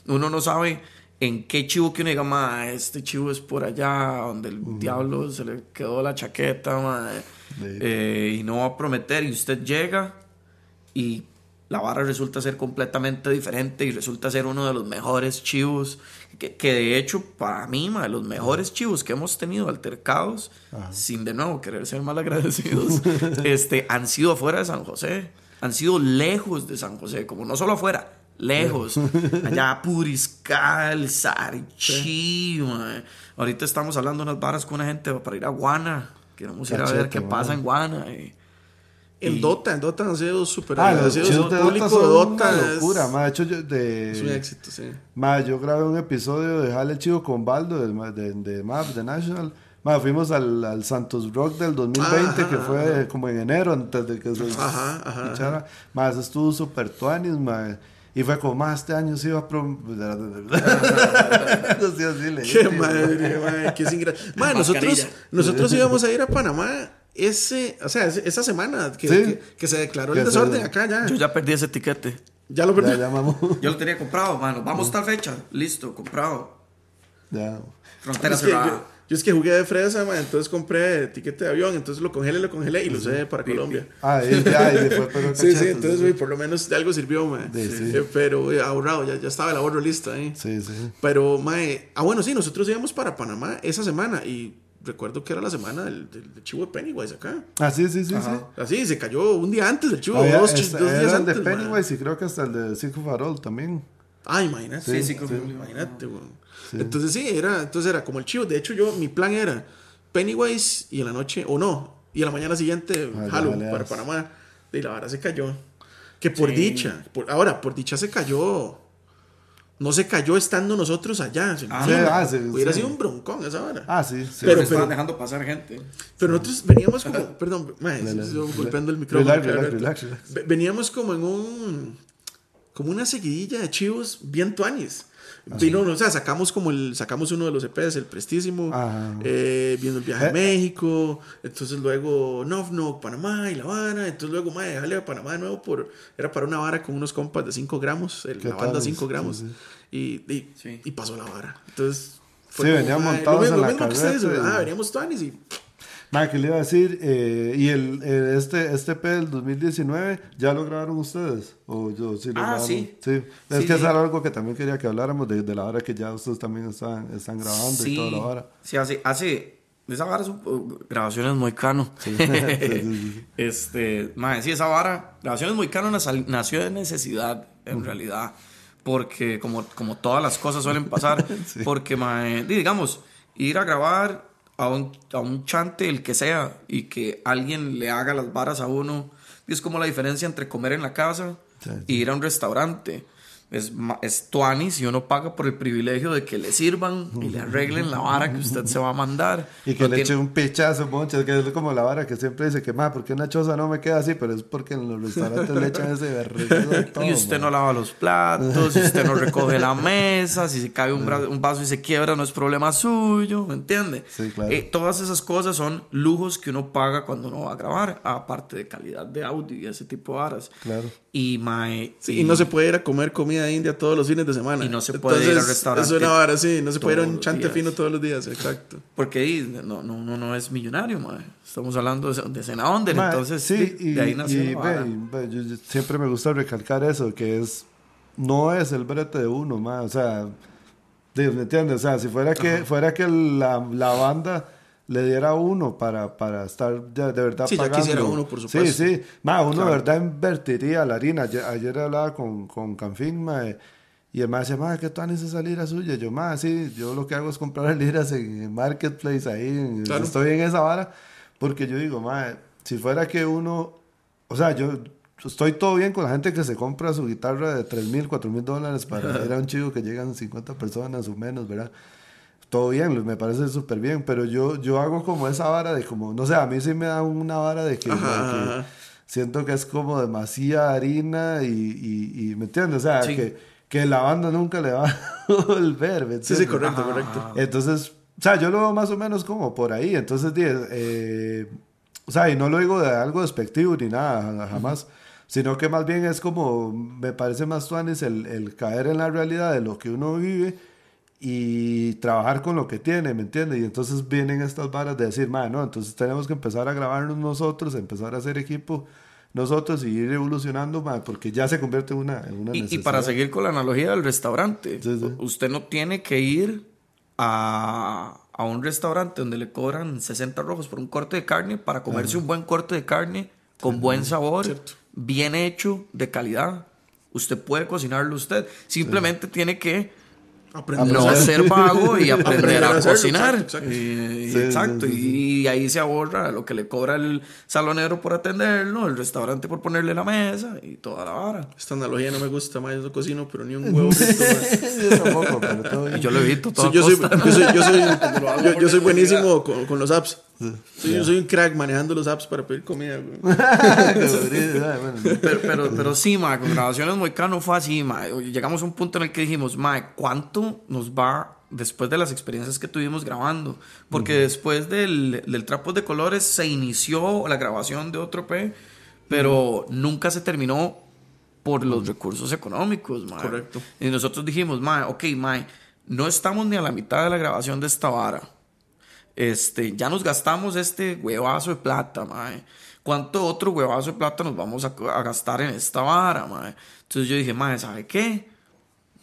uno no sabe en qué chivo que uno diga, ma, este chivo es por allá, donde el diablo se le quedó la chaqueta, ma, eh, y no va a prometer, y usted llega y la vara resulta ser completamente diferente y resulta ser uno de los mejores chivos, que, que de hecho para mí, ma, los mejores chivos que hemos tenido altercados, sin de nuevo querer ser mal agradecidos, este, han sido afuera de San José, han sido lejos de San José, como no solo afuera, lejos, allá Puriscal, Sarichi, ma. ahorita estamos hablando unas varas con una gente para ir a Guana, queremos ir a ver qué pasa en Guana. y- En Y- Dota, en Dota han sido súper Ah, los agradecidos. chivos de El público Dota de son Dota una es- locura, ma. De hecho, yo, de... es un éxito, sí. Ma, yo grabé un episodio de Jale Chivo con Baldo de, ma- de, de MAP, de National. Ma, fuimos al, al Santos Rock del 2020, Ajá, que fue como en enero, antes de que se Ajá, ajá. Ma, eso estuvo súper tuanis, ma. Y fue como, más este año sí iba a... Prom... así, así, Qué legítimo. madre, madre, qué sin Madre, nosotros, mascarilla. nosotros íbamos a ir a Panamá ese, o sea, ese- esa semana que, Sí. que, que se declaró el desorden acá ya. Yo ya perdí ese tiquete. Ya lo Ya, perdí. ya, mamó. Yo lo tenía comprado, mano. Vamos tal fecha. Listo, comprado. Ya. Frontera Es que cerrada. yo, yo es que jugué de fresa, man, entonces compré tiquete de avión, entonces lo congelé, lo congelé y lo usé para Colombia. Ah, y ya, y pero Sí, sí, entonces güey, por lo menos de algo sirvió, man. Sí, sí. Eh, pero güey, ahorrado, ya, ya estaba el ahorro listo ahí. Sí, sí. Pero, mae, ah, bueno, sí, nosotros íbamos para Panamá esa semana y recuerdo que era la semana del, del, del chivo de Pennywise acá. Ah, sí, sí, sí, sí. Así, se cayó un día antes del chivo, dos, este, dos días era el de antes. Pennywise y creo que hasta el de Circo Farol también. Ah, imagínate. Sí, sí, imagínate, weón. Entonces sí, era, entonces era como el chivo. De hecho, yo, mi plan era Pennywise y en la noche, o no, y a la mañana siguiente, Ah, ya, Halloween para. Panamá. Y la vara se cayó. Que por Sí. dicha, por- ahora, por dicha se cayó. No se cayó estando nosotros allá. ¿se Ah, sí, ah, sí, Hubiera sí. sido un broncón esa vara. Ah, sí, sí. Pero- Pero, estaban dejando pasar gente. Pero nosotros veníamos como, perdón, mae, golpeando el micrófono. relax, relax, relax, relax. Ve- Veníamos como en un, como una seguidilla de chivos bien tuanis. Ah, Vino, o sea, sacamos como el, sacamos uno de los EPs, el Prestísimo, Ajá. eh, viendo el viaje a Eh. México, entonces luego Novno, Panamá y La Habana, entonces luego, mae, dejarle a Panamá de nuevo por, era para una vara con unos compas de 5 gramos, el- ¿Qué la banda tal? 5 Sí, gramos, sí. Y, y, Sí. y pasó la vara. Entonces, Sí, venían mae, montados lo mismo, en la lo mismo que ustedes, y- ah, veníamos tuanis y Ma, ¿qué le iba a decir? Eh, ¿Y el, el- este, este P del 2019 ya lo grabaron ustedes? ¿O yo sí lo Ah, grabaron? sí. Es Sí, que sí. eso era algo que también quería que habláramos de, de la hora que ya ustedes también están, están grabando y toda la hora. Sí, hace, hace esa vara es un po- grabaciones muy cano. sí, sí. Este, mae, sí, esa vara, grabaciones muy cano nació de necesidad, en realidad. Porque como, como todas las cosas suelen pasar, porque, di- digamos, ir a grabar a un, a un chante, el que sea, y que alguien le haga las varas a uno. Y es como la diferencia entre comer en la casa Sí, y ir a un restaurante. Es, es tuanis y uno paga por el privilegio de que le sirvan y le arreglen la vara que usted se va a mandar. Y que No le tiene- eche un pichazo, monchas, que es como la vara que siempre dice que, ma, ¿por qué una choza no me queda así? Pero es porque en los restaurantes le echan ese a todo. y usted ma. no lava los platos, y usted no recoge la mesa, si se cae un, bra- un vaso y se quiebra no es problema suyo, ¿me entiende? Sí, claro. Eh, todas esas cosas son lujos que uno paga cuando uno va a grabar, aparte de calidad de audio y ese tipo de varas. Claro. Y, mae, Sí, y no se puede ir a comer comida india todos los fines de semana. Y no se puede ir al restaurante Es una vara, sí. No se puede ir a un chante días. fino todos los días, exacto. Porque no, no, uno no es millonario, mae. Estamos hablando de, cena under, entonces sí, de, y, de ahí nació y la ve, vara. y ve, yo- yo siempre me gusta recalcar eso, que es, no es el brete de uno, ma, o sea, ¿me entiendes? O sea, si fuera que, fuera que la, la banda le diera uno para, para estar de, de verdad Sí, ya pagando. quisiera uno, por supuesto. Sí, sí, ma, uno Claro. de verdad invertiría la harina. Ayer, ayer hablaba con, con Canfín, ma, y el ma decía, ma, ¿qué tú haces esa lira suya? Yo, ma, sí, yo lo que hago es comprar liras en Marketplace ahí, en- Claro. estoy en esa vara, porque yo digo, ma, si fuera que uno, o sea, yo estoy todo bien con la gente que se compra su guitarra de 3 mil, 4 mil dólares para ir a un chico que llegan 50 personas o menos, ¿verdad? Todo bien, me parece súper bien, pero yo, yo hago como esa vara de como, no sé, a mí sí me da una vara de que, de que siento que es como demasiada harina y, y, y ¿me entiendes? O sea, Sí. que, que la banda nunca le va a volver, ¿me Sí, sí, entiendes? correcto, Ajá, correcto. ajá. Entonces, o sea, yo lo veo más o menos como por ahí. Entonces, eh, o sea, y no lo digo de algo despectivo ni nada, jamás. Sino que más bien es como, me parece más tuanis el, el caer en la realidad de lo que uno vive y trabajar con lo que tiene, ¿me entiendes? Y entonces vienen estas varas de decir, man, no, entonces tenemos que empezar a grabarnos nosotros, empezar a hacer equipo nosotros y ir evolucionando, man, porque ya se convierte en una, en una Y, y necesidad. para seguir con la analogía del restaurante, Sí, sí. usted no tiene que ir a, a un restaurante donde le cobran 60 rojos por un corte de carne para comerse un buen corte de carne con buen sabor, Cierto. bien hecho, de calidad. Usted puede cocinarlo usted. Simplemente tiene que Aprender no a ser vago y aprender Aprender a a hacerlo, cocinar. exacto, exacto. Y- Sí, exacto. sí, sí, Y ahí se ahorra lo que le cobra el salonero por atenderlo, el restaurante por ponerle la mesa y toda la vara. Esta analogía no me gusta, más yo no cocino, pero ni un huevo. yo tampoco, pero todo bien. Y yo lo evito todo. Sí, yo, soy, yo, soy, yo, soy, lo hago yo- por yo soy necesidad. buenísimo con, con los apps. Sí, Yo soy un crack manejando los apps para pedir comida. Pero, pero, pero sí, ma, con grabaciones Moicano fue así, ma. Llegamos a un punto en el que dijimos, ma, ¿cuánto nos va después de las experiencias que tuvimos grabando? Porque después del, del Trapos de Colores se inició la grabación de otro P, pero nunca se terminó por los recursos económicos, ma. Correcto. Y nosotros dijimos, ma, ok, ma, no estamos ni a la mitad de la grabación de esta vara. Este, ya nos gastamos este huevazo de plata, mae. ¿Cuánto otro huevazo de plata nos vamos a, a gastar en esta vara, mae? Entonces yo dije, mae, ¿sabe qué?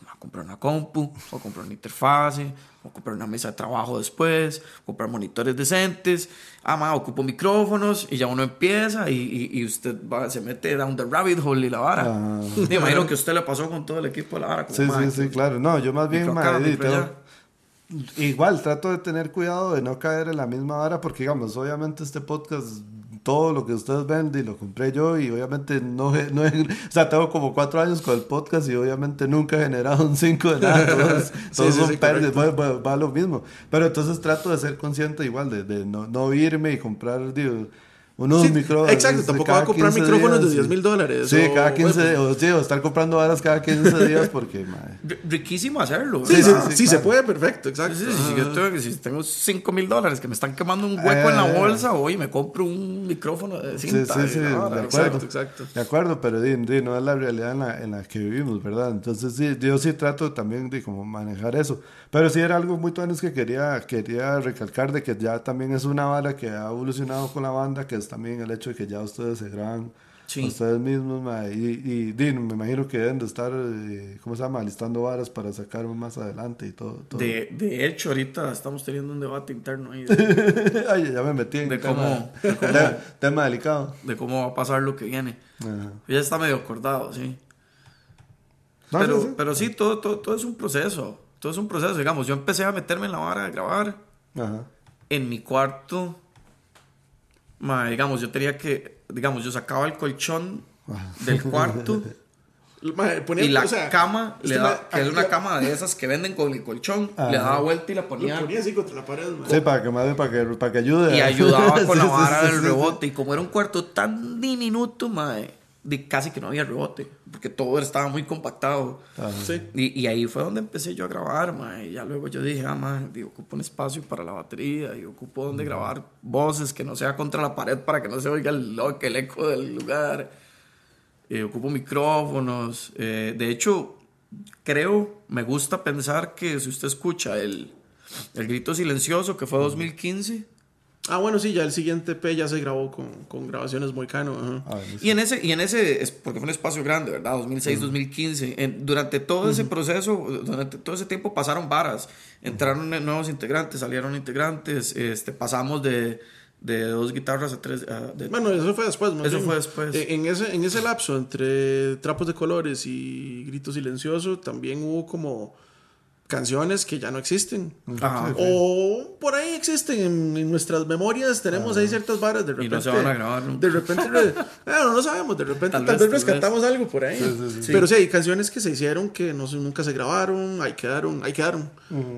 Voy a comprar una compu, voy a comprar una interfase, voy a comprar una mesa de trabajo después, voy a comprar monitores decentes, ah, mae, ocupo micrófonos y ya uno empieza y, y- y usted va- se mete down the rabbit hole y la vara. Ah. Me imagino que usted le pasó con todo el equipo de la vara. como, Sí, mae, sí, sí, claro. No, yo más bien, micro acá, madre, micro allá. Igual trato de tener cuidado de no caer en la misma vara, porque digamos, obviamente este podcast, todo lo que ustedes ven, y lo compré yo, y obviamente no, he- no o sea, tengo como cuatro años con el podcast y obviamente nunca he generado un 5 de nada, todos, todos sí, son sí, pérdidas, va, va- va lo mismo. Pero entonces trato de ser consciente igual, de, de no, no irme y comprar, digo, unos Sí, micrófonos. exacto, de tampoco va a comprar 15 micrófonos de días, 10 mil dólares. Sí, o, cada 15 bueno, o, sí, o estar comprando varas cada 15 días porque, madre. Riquísimo hacerlo. Sí, sí, Sí, sí, sí, se claro. puede, perfecto, exacto. Sí, sí, si yo tengo, si tengo 5 mil dólares que me están quemando un hueco en la Eh. bolsa, hoy me compro un micrófono de Sí, cinta. sí, sí, la de acuerdo. Exacto, exacto. De acuerdo, pero di, di, no es la realidad en la, en la que vivimos, ¿verdad? Entonces, sí, yo sí trato también de como manejar eso. Pero sí era algo muy tuanes que quería, quería recalcar de que ya también es una vara que ha evolucionado con la banda, que es también el hecho de que ya ustedes se graban Sí. ustedes mismos, ma, y, y di, me imagino que deben de estar, eh, ¿cómo se llama? Listando varas para sacar más adelante y todo. todo. De, de hecho, ahorita estamos teniendo un debate interno ahí de, Ay, ya me metí en De cómo- de cómo- tema, tema delicado. de cómo va a pasar lo que viene. Ajá. Ya está medio acordado, sí. No, pero, sí, sí. pero sí, todo, todo, todo es un proceso. Todo es un proceso. Digamos, yo empecé a meterme en la vara de grabar Ajá. En mi cuarto, ma, digamos, yo tenía que, digamos, yo sacaba el colchón del cuarto Mae, ponía- y la o sea, cama, le da- mae- que es una cama de esas que venden con el colchón, Ajá. le daba vuelta y la Lo ponía ponía así contra la pared, mae. Sí, para que bien para que, para que ayude. y ayudaba con la Sí, sí, vara sí, del sí, rebote. Y como era un cuarto tan diminuto, mae, de casi que no había rebote, porque todo estaba muy compactado. Ajá. Sí. Y, y ahí fue donde empecé yo a grabar, mae. Y ya luego yo dije, ah, digo, ocupo un espacio para la batería y ocupo donde grabar voces que no sea contra la pared para que no se oiga el, el eco del lugar. Eh, ocupo micrófonos. eh, de hecho, creo, me gusta pensar que si usted escucha el, el grito silencioso que fue 2015, Ah, bueno, sí, ya el siguiente EP ya se grabó con, con grabaciones muy cano. ajá. Ah. Y en ese, y en ese es porque fue un espacio grande, ¿verdad? 2006, 2015. En- durante todo ese proceso, durante todo ese tiempo pasaron varas. Entraron nuevos integrantes, salieron integrantes. Este, pasamos de, de dos guitarras a tres. a- de- Bueno, eso fue después. más Eso bien. fue después. Eh, En ese, en ese lapso entre Trapos de Colores y Grito Silencioso también hubo como canciones que ya no existen. Ajá. O por ahí existen en, en nuestras memorias, tenemos ahí ciertas varas de Y repente. no se van a grabar nunca. De repente, re- bueno, no sabemos, de repente tal, Tal vez, vez, rescatamos algo por ahí. sí, sí. Pero sí, hay canciones que se hicieron que no, nunca se grabaron, ahí quedaron, ahí quedaron.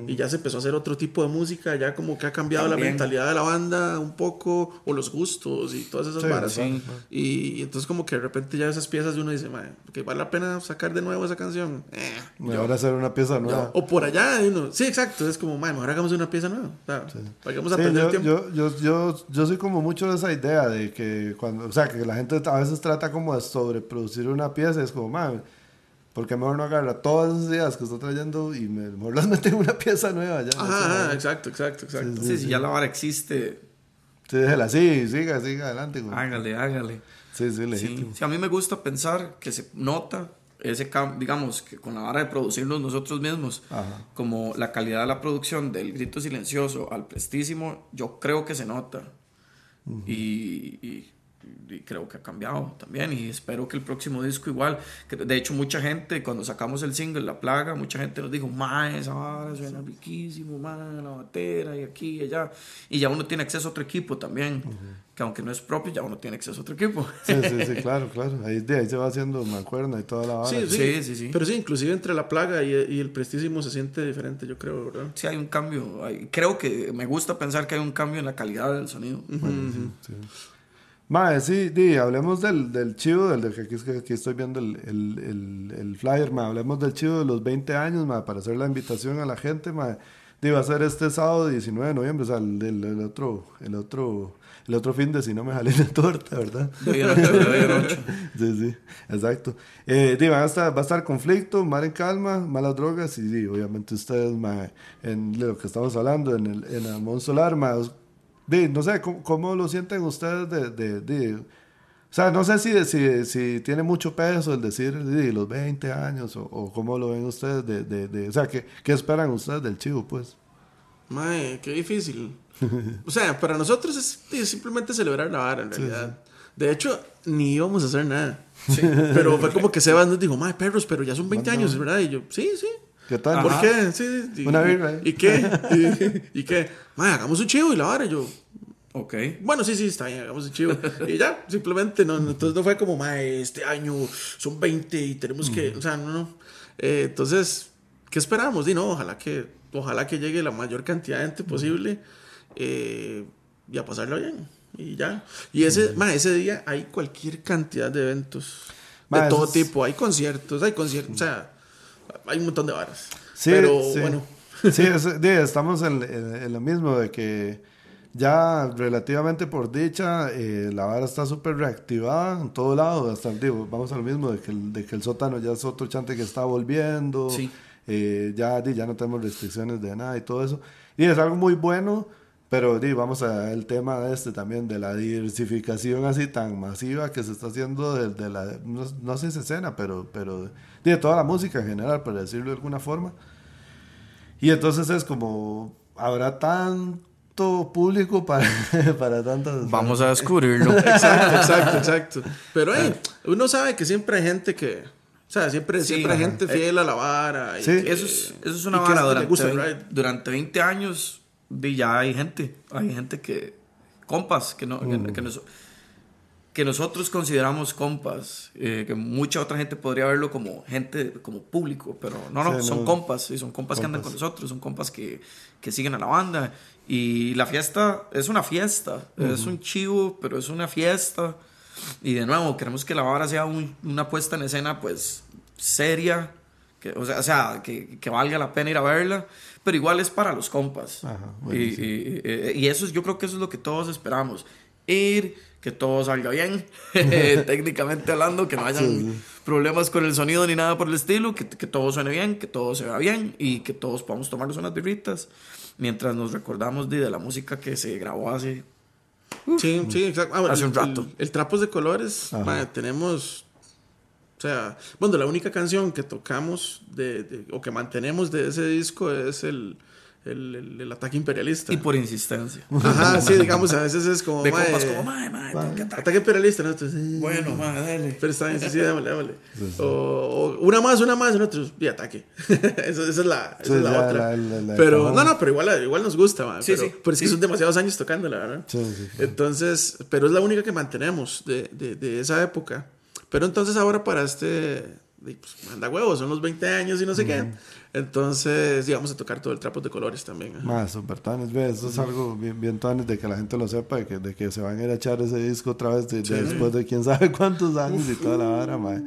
Y ya se empezó a hacer otro tipo de música, ya como que ha cambiado la mentalidad de la banda un poco, o los gustos y todas esas varas. sí. Y, y entonces como que de repente ya esas piezas de uno dice, "Mae, que vale la pena sacar de nuevo esa canción. Eh, Mejor hacer una pieza nueva. o por allá, y uno, sí, exacto, es como, "Mae, mejor hagamos una pieza nueva. O sea, vayamos a Sí, perder yo, tiempo. yo, yo, yo, yo soy como mucho de esa idea de que cuando, o sea, que la gente a veces trata como de sobreproducir una pieza, es como, man, ¿por qué mejor no agarra todas esas ideas que está trayendo y me- mejor las mete en una pieza nueva ya? Ajá, ajá, exacto, exacto, exacto. Sí, si ya la vara existe, Sí, déjela así, siga, siga adelante. güey. hágale, hágale. Sí, sí, Sí, legítimo. sí, a mí me gusta pensar que se nota ese cambio, digamos, que con la vara de producirnos nosotros mismos, Ajá. como la calidad de la producción del grito silencioso al prestísimo, yo creo que se nota. y, y- y creo que ha cambiado también. Y espero que el próximo disco igual. Que de hecho, mucha gente, cuando sacamos el single La Plaga, mucha gente nos dijo, ma, esa vara suena riquísimo, ma, la batera y aquí y allá. Y ya uno tiene acceso a otro equipo también. Que aunque no es propio, ya uno tiene acceso a otro equipo. Sí, sí, sí, claro, claro. Ahí, de ahí se va haciendo mancuerna y toda la vara. Sí, sí, Sí, sí, sí. Pero sí, inclusive entre la plaga y, y el prestísimo se siente diferente, yo creo, ¿verdad? Sí, hay un cambio. hay- creo que me gusta pensar que hay un cambio en la calidad del sonido. Mae, sí, di, hablemos del, del chivo, del, del que aquí, aquí estoy viendo el, el, el, el flyer, mae. Hablemos del chivo de los 20 años, mae, para hacer la invitación a la gente, mae. Di, va a ser este sábado 19 de noviembre, o sea, el, el- otro, el otro, el otro fin de si no me jalé la torta, ¿verdad? Sí, sí, exacto. Eh, di, van a estar, va a estar conflicto, mar en calma, malas drogas y di, obviamente ustedes, mae, en lo que estamos hablando, en el, en Mon Solar, mae, no sé, ¿cómo, cómo lo sienten ustedes de, de, de- o sea, no sé si, si, si tiene mucho peso el decir los 20 años o, o cómo lo ven ustedes, de, de, de- o sea, ¿qué, ¿qué esperan ustedes del chivo, pues? Mae, qué difícil. O sea, para nosotros es, es simplemente celebrar la vara, en realidad. De hecho, ni íbamos a hacer nada. Pero fue como que Sebas nos dijo, mae, perros, pero ya son 20 años, ¿verdad? Y yo, sí, sí. ¿Por qué? Sí, sí. Una y- birra. ¿Y qué? ¿Y, y qué? Mae, hagamos un chivo y la vara. Y yo, Ok. bueno, sí, sí, está bien, hagamos un chivo. Y ya, simplemente, no, no, entonces no fue como, mae, este año son 20 y tenemos que, o sea, no, no. Eh, entonces, ¿qué esperamos? Di, no, ojalá que, ojalá que llegue la mayor cantidad de gente posible eh, y a pasarlo bien. Y ya. Y ese, mae, ese día hay cualquier cantidad de eventos. De todo es- tipo. Hay conciertos, hay conciertos, o sea, hay un montón de varas. Sí, Pero sí. bueno. Sí, es- di, estamos en, en- en lo mismo de que ya relativamente por dicha eh, la vara está súper reactivada en todo lado. Hasta, digo, vamos a lo mismo de que, el, de que el sótano ya es otro chante que está volviendo. Sí. eh, ya, ya no tenemos restricciones de nada y todo eso. Y es algo muy bueno. Pero di, vamos al tema de este también, de la diversificación así tan masiva que se está haciendo de, de la, no, no sé si escena, pero, pero di, de toda la música en general, por decirlo de alguna forma. Y entonces es como, ¿habrá tanto público para, para tantas... Vamos a descubrirlo. Exacto, exacto, exacto. Pero hey, uno sabe que siempre hay gente que. O sea, siempre, Sí, siempre hay gente fiel a la vara. y Sí. que- Eso es, eso es una vara durante, gusta el 20, ride. durante 20 años. Ya hay gente, hay gente que, compas, que, no, que, que nos- que nosotros consideramos compas, eh, que mucha otra gente podría verlo como gente, como público, pero no, no, Sí, son no. compas, y son compas, que andan con nosotros, son compas que, que siguen a la banda. Y la fiesta es una fiesta, es un chivo, pero es una fiesta. Y de nuevo, queremos que la vara sea un- una puesta en escena, pues, seria, que, o sea, o sea, que, que valga la pena ir a verla, pero igual es para los compas. Ajá, y, y- y- eso es, yo creo que eso es lo que todos esperamos. Ir, que todo salga bien, técnicamente hablando, que no hayan Sí, sí. problemas con el sonido ni nada por el estilo, que, que todo suene bien, que todo se vea bien y que todos podamos tomarnos unas birritas mientras nos recordamos de, de la música que se grabó hace Sí, sí, exacto. Ah, bueno, Hace un rato. El, el Trapos de Colores, tenemos. Sea, bueno, la única canción que tocamos de, de- o que mantenemos de ese disco es el, el, el- el ataque imperialista. y por insistencia. Ajá, sí, digamos, a veces es como. De mae, compas como, mae, mae, tengo que atacar". Ataque imperialista, nosotros. eh, Bueno, mae, dale. Pero está bien, sí, sí, démosle, démosle. O, o una más, una más, y nosotros, y ataque. esa, esa es la, esa Sí, es la ya, otra. la- la- la- pero, no, no, pero igual, igual nos gusta, man, Sí, pero, sí, pero es que sí. son demasiados años tocando, la verdad. Sí, sí. Entonces, pero es la única que mantenemos de, de, de esa época. Pero entonces ahora para este, pues, manda huevos, son los 20 años y no sé qué. Entonces, sí, vamos a tocar todo el trapos de colores también. Más super tanes, ve, eso es algo bien, bien tanes de que la gente lo sepa, de que, de que se van a ir a echar ese disco otra vez de- de después de quién sabe cuántos años y toda la vara, mae.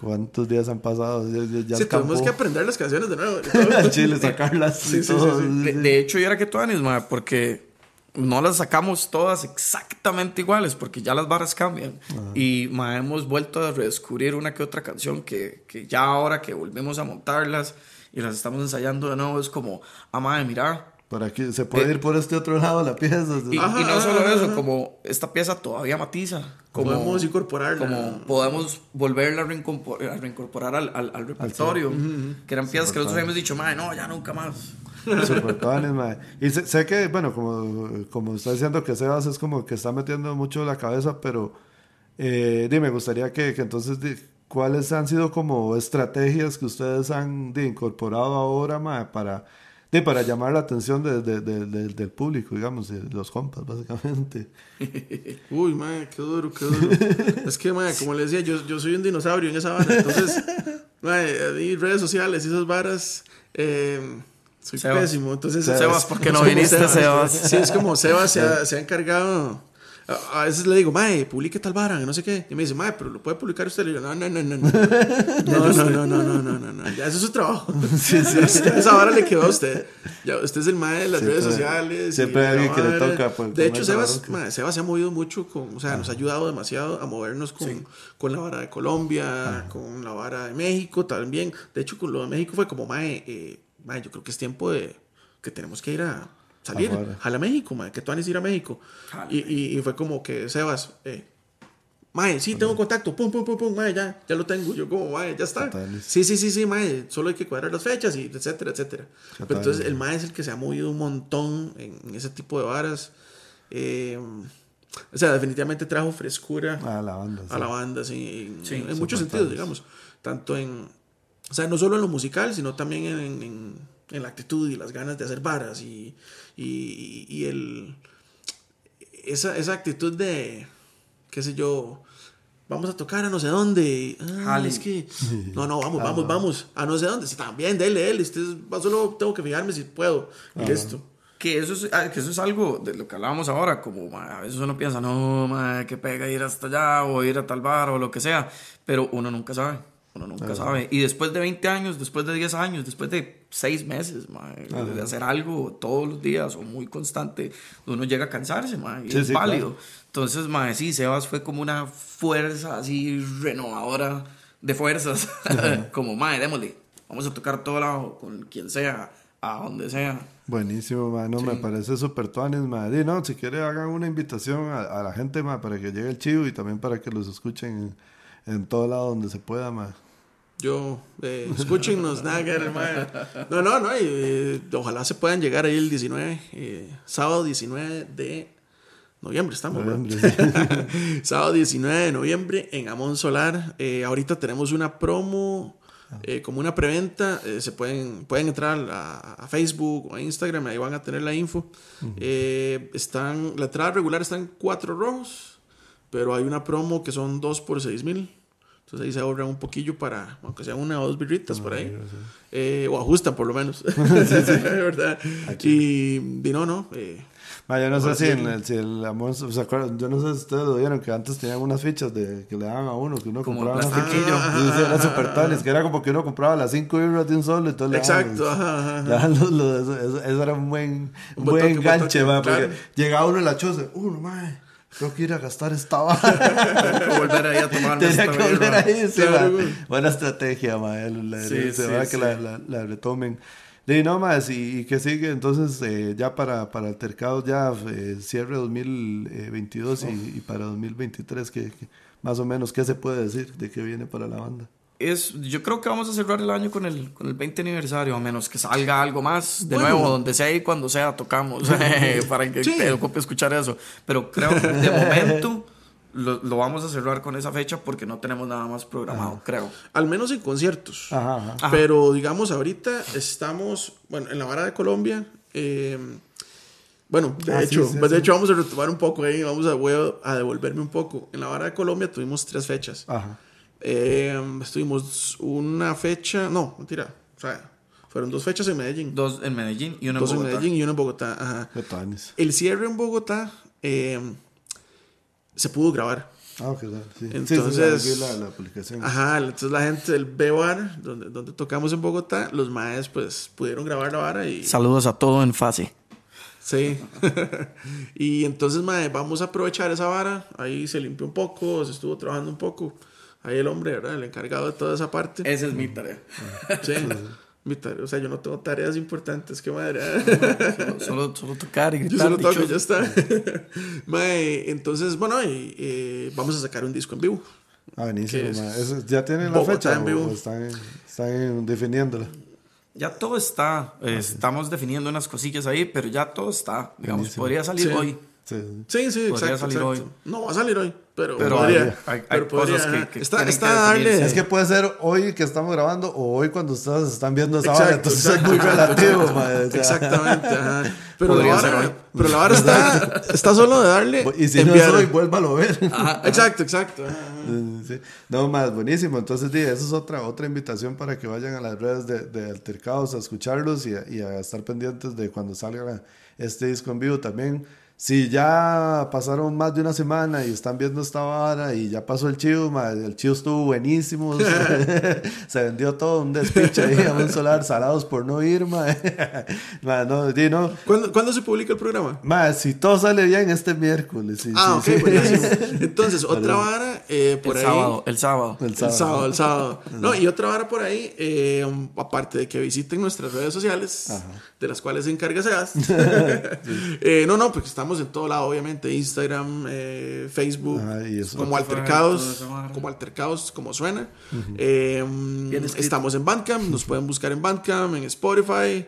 ¿Cuántos días han pasado? Ya, ya, ya Sí, tenemos que aprender las canciones de nuevo. chile, sacarlas Sí, y sí, todo. sí, sí. De, de hecho, yo era que tú mae, porque no las sacamos todas exactamente iguales, porque ya las barras cambian. Y mae, hemos vuelto a redescubrir una que otra canción que, que ya ahora que volvemos a montarlas y las estamos ensayando de nuevo, es como, ah, mae, mira. Por aquí, se puede ir por este otro lado la pieza. Y, Ajá, y no solo ajá, eso, ajá. como esta pieza todavía matiza. Como, Podemos incorporarla. Como podemos volverla a reincorporar, a reincorporar al, al, al repertorio. Que eran piezas que nosotros habíamos dicho, mae, no, ya nunca más. Super tanes, mae. Y sé, sé que, bueno, como, como está diciendo que Sebas es como que está metiendo mucho la cabeza, pero eh, di, me gustaría que, que entonces, di, ¿cuáles han sido como estrategias que ustedes han di, incorporado ahora, mae, para, di, para llamar la atención de- de- de- de- del público, digamos, de los compas, básicamente? Uy, madre, qué duro, qué duro. es que, madre, como le decía, yo, yo soy un dinosaurio en esa vara. Entonces, madre, a mí redes sociales y esas varas, eh, soy Sebas. pésimo. Entonces, Sebas, es- ¿por qué no viniste, Sebas? Sí, es como Sebas se ha, se ha encargado a, veces le digo, mae, publique tal vara, no sé qué. Y me dice, mae, pero lo puede publicar usted. Le digo, no, no, no, no. No, no, no, no, no, no, no, no. Ya, eso es su trabajo. Sí, sí. Esa vara le quedó a usted. Ya, usted es el mae de las siempre, redes sociales. Siempre hay alguien que le toca. Pues, de hecho, Sebas, mae, Sebas se ha movido mucho con, o sea, nos ha ayudado demasiado a movernos con, sí. con la vara de Colombia, ah. con la vara de México también. De hecho, con lo de México fue como, mae, eh, mae yo creo que es tiempo de que tenemos que ir a salir. Afuera. Jala México, mae, que tú van a ir a México. Y, y, y fue como que, Sebas, eh, Mae, sí, tengo contacto, pum, pum, pum, pum, mae, ya, ya lo tengo. Yo como, mae, ya está. Sí, sí, sí, sí, mae, solo hay que cuadrar las fechas y etcétera, etcétera. Pero entonces el mae es el que se ha movido un montón en, en ese tipo de varas. Eh, o sea, definitivamente trajo frescura A la banda. a la banda, sí, en, Sí, en súper muchos sentidos, digamos. Tanto en, o sea, no solo en lo musical, sino también en, en- en la actitud y las ganas de hacer varas y, y, y el, esa, esa actitud de, qué sé yo, vamos a tocar a no sé dónde. Ah, es que, no, no, vamos, vamos, vamos, a no sé dónde. Sí, también, dele, dele. Usted, solo tengo que fijarme si puedo. Y listo. Que eso, es, ah, que eso es algo de lo que hablábamos ahora, como ma, a veces uno piensa, no, ma, que pega ir hasta allá o ir a tal bar o lo que sea, pero uno nunca sabe, uno nunca sabe. Y después de 20 años, después de 10 años, después de 6 meses, de hacer algo todos los días o muy constante, uno llega a cansarse, ma, y Sí, es sí, válido. Entonces, ma, sí, Sebas fue como una fuerza así renovadora de fuerzas, como, ma, démosle, vamos a tocar todo lado, con quien sea, a donde sea. Buenísimo, ma. No, me parece súper tuanes, ma. Di, no, si quiere hagan una invitación a, a la gente, ma, para que llegue el chivo y también para que los escuchen en, en todo lado donde se pueda, ma. Yo, eh, escúchenos, Nagger, mae. No, no, no, y, eh, ojalá se puedan llegar ahí el 19, eh, sábado 19 de noviembre estamos. Noviembre, sábado 19 de noviembre en Amón Solar. Eh, ahorita tenemos una promo eh, como una preventa. se pueden, pueden entrar a, a Facebook o a Instagram, ahí van a tener la info. Eh, están, la entrada regular está en 4 rojos, pero hay una promo que son 2 por 6 mil. Entonces ahí se ahorran un poquillo para, aunque sea una o dos birritas por ahí. Eh, o ajustan por lo menos. ¿verdad? Y, y no, no. eh, Ma, yo no sé si, sí. en el, si el amor, ¿se acuerdan? Yo no sé si ustedes lo vieron, que antes tenían unas fichas de, que le daban a uno, que uno Como compraba unas fichas. Sí, sí, eran super tales, que era como que uno compraba las 5 libras de un solo y todo le daban exacto, los- ajá, ajá, daban los- los- eso, eso- era un buen, un buen buen toque, buen ma, toque, porque claro. llegaba uno en la choza, uno, mae, tengo que ir a gastar esta barra. volver ahí a tomar Tenía esta que volver birra. ahí, sí, Claro, ma. Buena estrategia, ma. el- la- Sí, se sí, va a sí. que la, la, la retomen. Y no más, y, y que sigue entonces eh, ya para, para altercados, ya eh, cierre 2022 y, y para 2023, que, que más o menos, ¿qué se puede decir de qué viene para la banda? Es, yo creo que vamos a cerrar el año con el, con el 20 aniversario, a menos que salga algo más. De Bueno. nuevo, donde sea y cuando sea, tocamos. para que Sí. te ocupe escuchar eso. Pero creo que de momento lo, lo vamos a cerrar con esa fecha porque no tenemos nada más programado, creo. Al menos en conciertos. Ajá, ajá. Ajá. Pero digamos, ahorita estamos, bueno, en la vara de Colombia. eh, bueno, de, Ah, hecho, sí, pues, de sí. hecho vamos a retomar un poco ahí, vamos a, voy a, a devolverme un poco. En la vara de Colombia tuvimos tres fechas. Ajá. Eh, estuvimos una fecha, no, mentira, o sea, fueron dos fechas en Medellín. Dos en Medellín y uno en dos en Bogotá. Medellín y una en Bogotá. Ajá. El cierre en Bogotá eh, se pudo grabar. Ah, ok, sí. Entonces- sí, sí, vi la, la publicación. Ajá, entonces la gente del B-Bar, donde, donde tocamos en Bogotá, los maes pues pudieron grabar la vara y... Saludos a todo en fase. Sí. y entonces, mae, vamos a aprovechar esa vara. Ahí se limpió un poco, se estuvo trabajando un poco. Ahí el hombre, ¿verdad? El encargado de toda esa parte. Esa es mi tarea. Sí. Mi tarea- o sea, yo no tengo tareas importantes, qué madre. Solo, solo, solo tocar y Yo gritar. solo toco, dichoso. ya está. Mae, entonces, bueno, y, eh, vamos a sacar un disco en vivo. Ah, buenísimo, es. Eso- ¿Ya tienen la fecha en vivo. están, están definiéndole? Ya todo está. Eh, Estamos definiendo unas cosillas ahí, pero ya todo está. Digamos, podría salir Sí. hoy. Sí, sí. Sí, sí, Podría exacto. salir exacto. hoy. No va a salir hoy, pero, Pero podría. hay- hay pero podría, cosas que- está, está que. Es que puede ser hoy que estamos grabando o hoy cuando ustedes están viendo esa vara, entonces exacto, es muy exacto. relativo, ma, o sea. Exactamente, ajá. Pero la, vara, pero la vara está, está solo de darle. Y si enviar. no es hoy, vuélvalo a ver. Exacto, exacto. ajá, ajá. Sí. No, más buenísimo. Entonces, sí, eso es otra, otra invitación para que vayan a las redes de, de Altercados a escucharlos y a, y a estar pendientes de cuando salga este disco en vivo también. Si ya pasaron más de una semana y están viendo esta vara y ya pasó el chivo, ma, el chivo estuvo buenísimo. se vendió todo un despiche ahí a un solar, salados por no ir, ma. Ma, no, di, no. ¿Cuándo, cuándo se publica el programa? Ma, si todo sale bien este miércoles. sí, Ah, sí, ok, sí. buenísimo. Entonces, otra vara eh, por el ahí. sábado, el sábado. El El sábado, el sábado. No, y otra vara por ahí, eh, aparte de que visiten nuestras redes sociales, de las cuales se encarga Seas. Eh, no, no, porque estamos en todo lado, obviamente, Instagram, eh, Facebook, Ajá, y eso. como altercados, como altercados, como suena. Escrito. estamos en Bandcamp, nos pueden buscar en Bandcamp, en Spotify.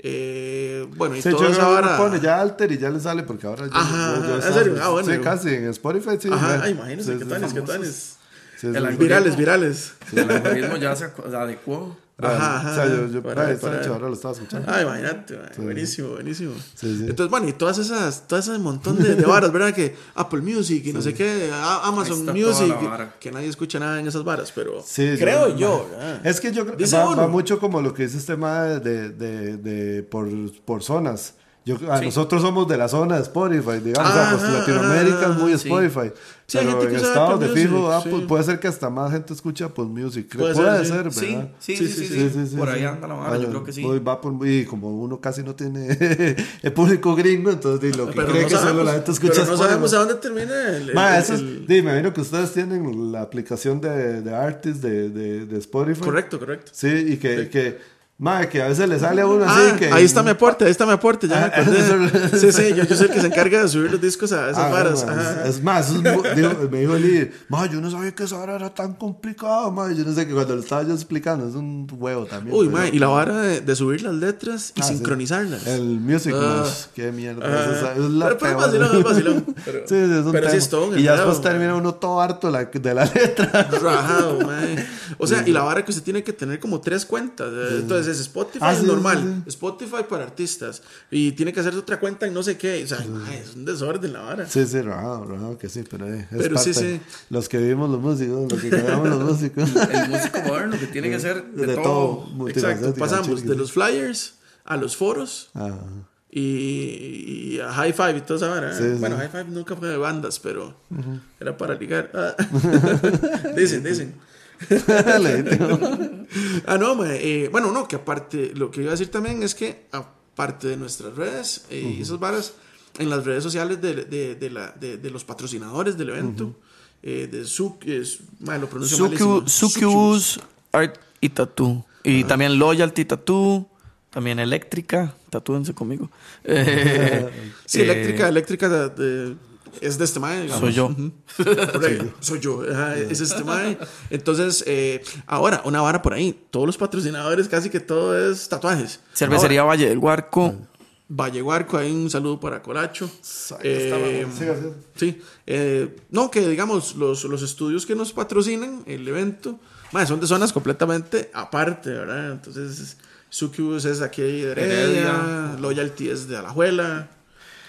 Eh, bueno, y Sí, vara. pone ya alter y ya le sale porque ahora Ajá, yo- yo ¿en serio? Ah, bueno. Sí, casi en Spotify sí. Ajá, ay, imagínense, Sí, qué tales, qué tales. Sí, sí. Virales, virales. El algoritmo ya se adecuó. Ajá, ajá, O sea, yo, yo para esta noche ahora lo estaba escuchando. Ah, imagínate, man, buenísimo, buenísimo. Sí, sí. Entonces, bueno, y todas esas, todas esas montón de, de varas, ¿verdad? Que Apple Music y no sé qué, Amazon Music, que nadie escucha nada en esas varas, pero Sí, creo yo, ¿verdad? Es que yo creo que Dice va, uno. va mucho como lo que dice este tema de, de, de por, por zonas. Yo, a Sí. nosotros somos de la zona de Spotify, digamos. Ajá, o sea, pues Latinoamérica es muy sí. Spotify. Sí, pero gente en Estados de fijo, Apple, sí. puede ser que hasta más gente escuche Apple Music. Puede, Puede ser, ¿verdad? sí, Sí, sí, sí, Por ahí anda la vara, yo Ah, creo que sí. voy- va por- y como uno casi no tiene el público gringo, entonces lo que Pero cree no que solo sabemos, la gente escucha pero no Spotify. sabemos a dónde termina el... Ma, el- eso es- el- di, me imagino que ustedes tienen la aplicación de, de Artist de, de, de Spotify. Correcto, correcto. Sí, y que Madre, que a veces le sale a uno Ah, así que... ahí está mi aporte, ahí está mi aporte. Ya me Ah, eso- Sí, sí, yo, yo soy el que se encarga de subir los discos a esas Ah, varas. Ajá. es, es más, es digo, me dijo Lee, ma, yo no sabía que esa vara era tan complicado, ma. Yo no sé que cuando lo estaba yo explicando, es un huevo también. Uy, pero- ma, y la vara de, de subir las letras y Ah, sí. sincronizarlas. El Music. Mash, qué mierda. Ajá. es, esa- es la pero, pero es peor. vacilón, es vacilón. Pero, Sí, sí, es un pero sí es todo Y ya después termina uno todo harto la- de la letra. Rajado, mae. O sea, y la vara que usted tiene que tener como tres cuentas. eh, Entonces es Spotify Ah, es sí, normal, sí, sí. Spotify para artistas. Y tiene que hacer otra cuenta en no sé qué. O sea, mae, es un desorden la vara. Sí, sí, rajado, rajado que sí, pero eh, es Pero sí, parte. sí. Los que vivimos los músicos, los que creamos los músicos. El músico moderno que tiene que ser de, De todo. todo. Exacto. Pasamos de los flyers a los foros Ah, y, y a High Five y toda esa vara. Sí, sí. bueno, High Five nunca fue de bandas, pero era para ligar. Ah. dicen, dicen. Ah, no, mae, eh, bueno, no, que aparte, lo que iba a decir también es que aparte de nuestras redes eh, y esas varas, en las redes sociales de, de, de la, de, los patrocinadores del evento, eh, de es, mae, lo pronuncio Art y Tattoo. Y también Loyalty Tattoo. También Eléctrica. Tatúense conmigo. Eh, Sí, eh, eléctrica, eléctrica de- de- es de este mae. digamos. Soy yo. Soy yo. ajá, es este mae. Entonces, eh, ahora, una vara por ahí. Todos los patrocinadores, casi que todo es tatuajes. Cervecería Valle del Huarco. Valle Guarco, hay un saludo para Colacho. Ahí está, Eh, siga. sí, eh, no, que digamos, los, los estudios que nos patrocinan el evento, mae, son de zonas completamente aparte, ¿verdad? Entonces, Sucubus es aquí de Heredia, Heredia. Loyalty es de Alajuela,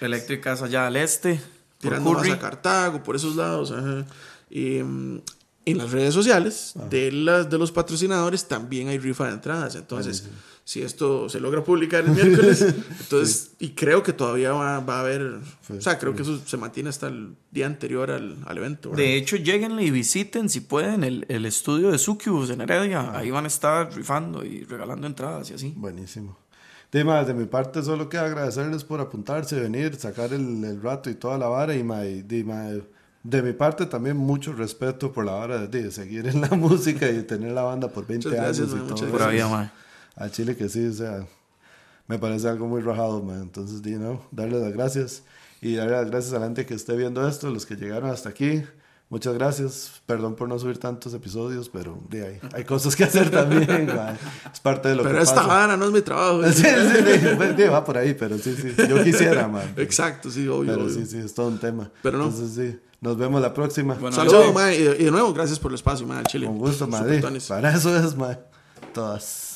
Eléctrica es allá al este. Tirando más a Cartago, por esos lados. ajá. Y mm, en las redes sociales de, las, de los patrocinadores también hay rifa de entradas. Entonces, si esto se logra publicar el miércoles, entonces, y creo que todavía va, va a haber, o sea, creo que eso se mantiene hasta el día anterior al, al evento. ¿verdad? De hecho, lleguenle y visiten si pueden el, el estudio de Sucubus en Heredia. Ahí van a estar rifando y regalando entradas y así. Buenísimo. Dima, de mi parte solo queda agradecerles por apuntarse, venir, sacar el, el rato y toda la vara. Y ma, di, ma, de mi parte también mucho respeto por la vara de, de seguir en la música y tener la banda por 20 Muchas gracias, años. ma, y todo Por eso. ahí, mae. A Chile que sí, o sea, me parece algo muy rajado, man. Entonces, di, no, darle las gracias y darle las gracias a la gente que esté viendo esto, los que llegaron hasta aquí. Muchas gracias. Perdón por no subir tantos episodios, pero di, hay, hay cosas que hacer también, man. Es parte de lo Pero que esta vara no es mi trabajo. Sí, sí, sí, va por ahí, pero sí, sí. Yo quisiera, man. Exacto, sí, obvio. Pero obvio. sí, sí, es todo un tema. Pero no. Entonces, sí. Nos vemos la próxima. Bueno, Saludos, y, de nuevo, gracias por el espacio, al Chile. Con gusto, madre. Para eso es, man. Todas.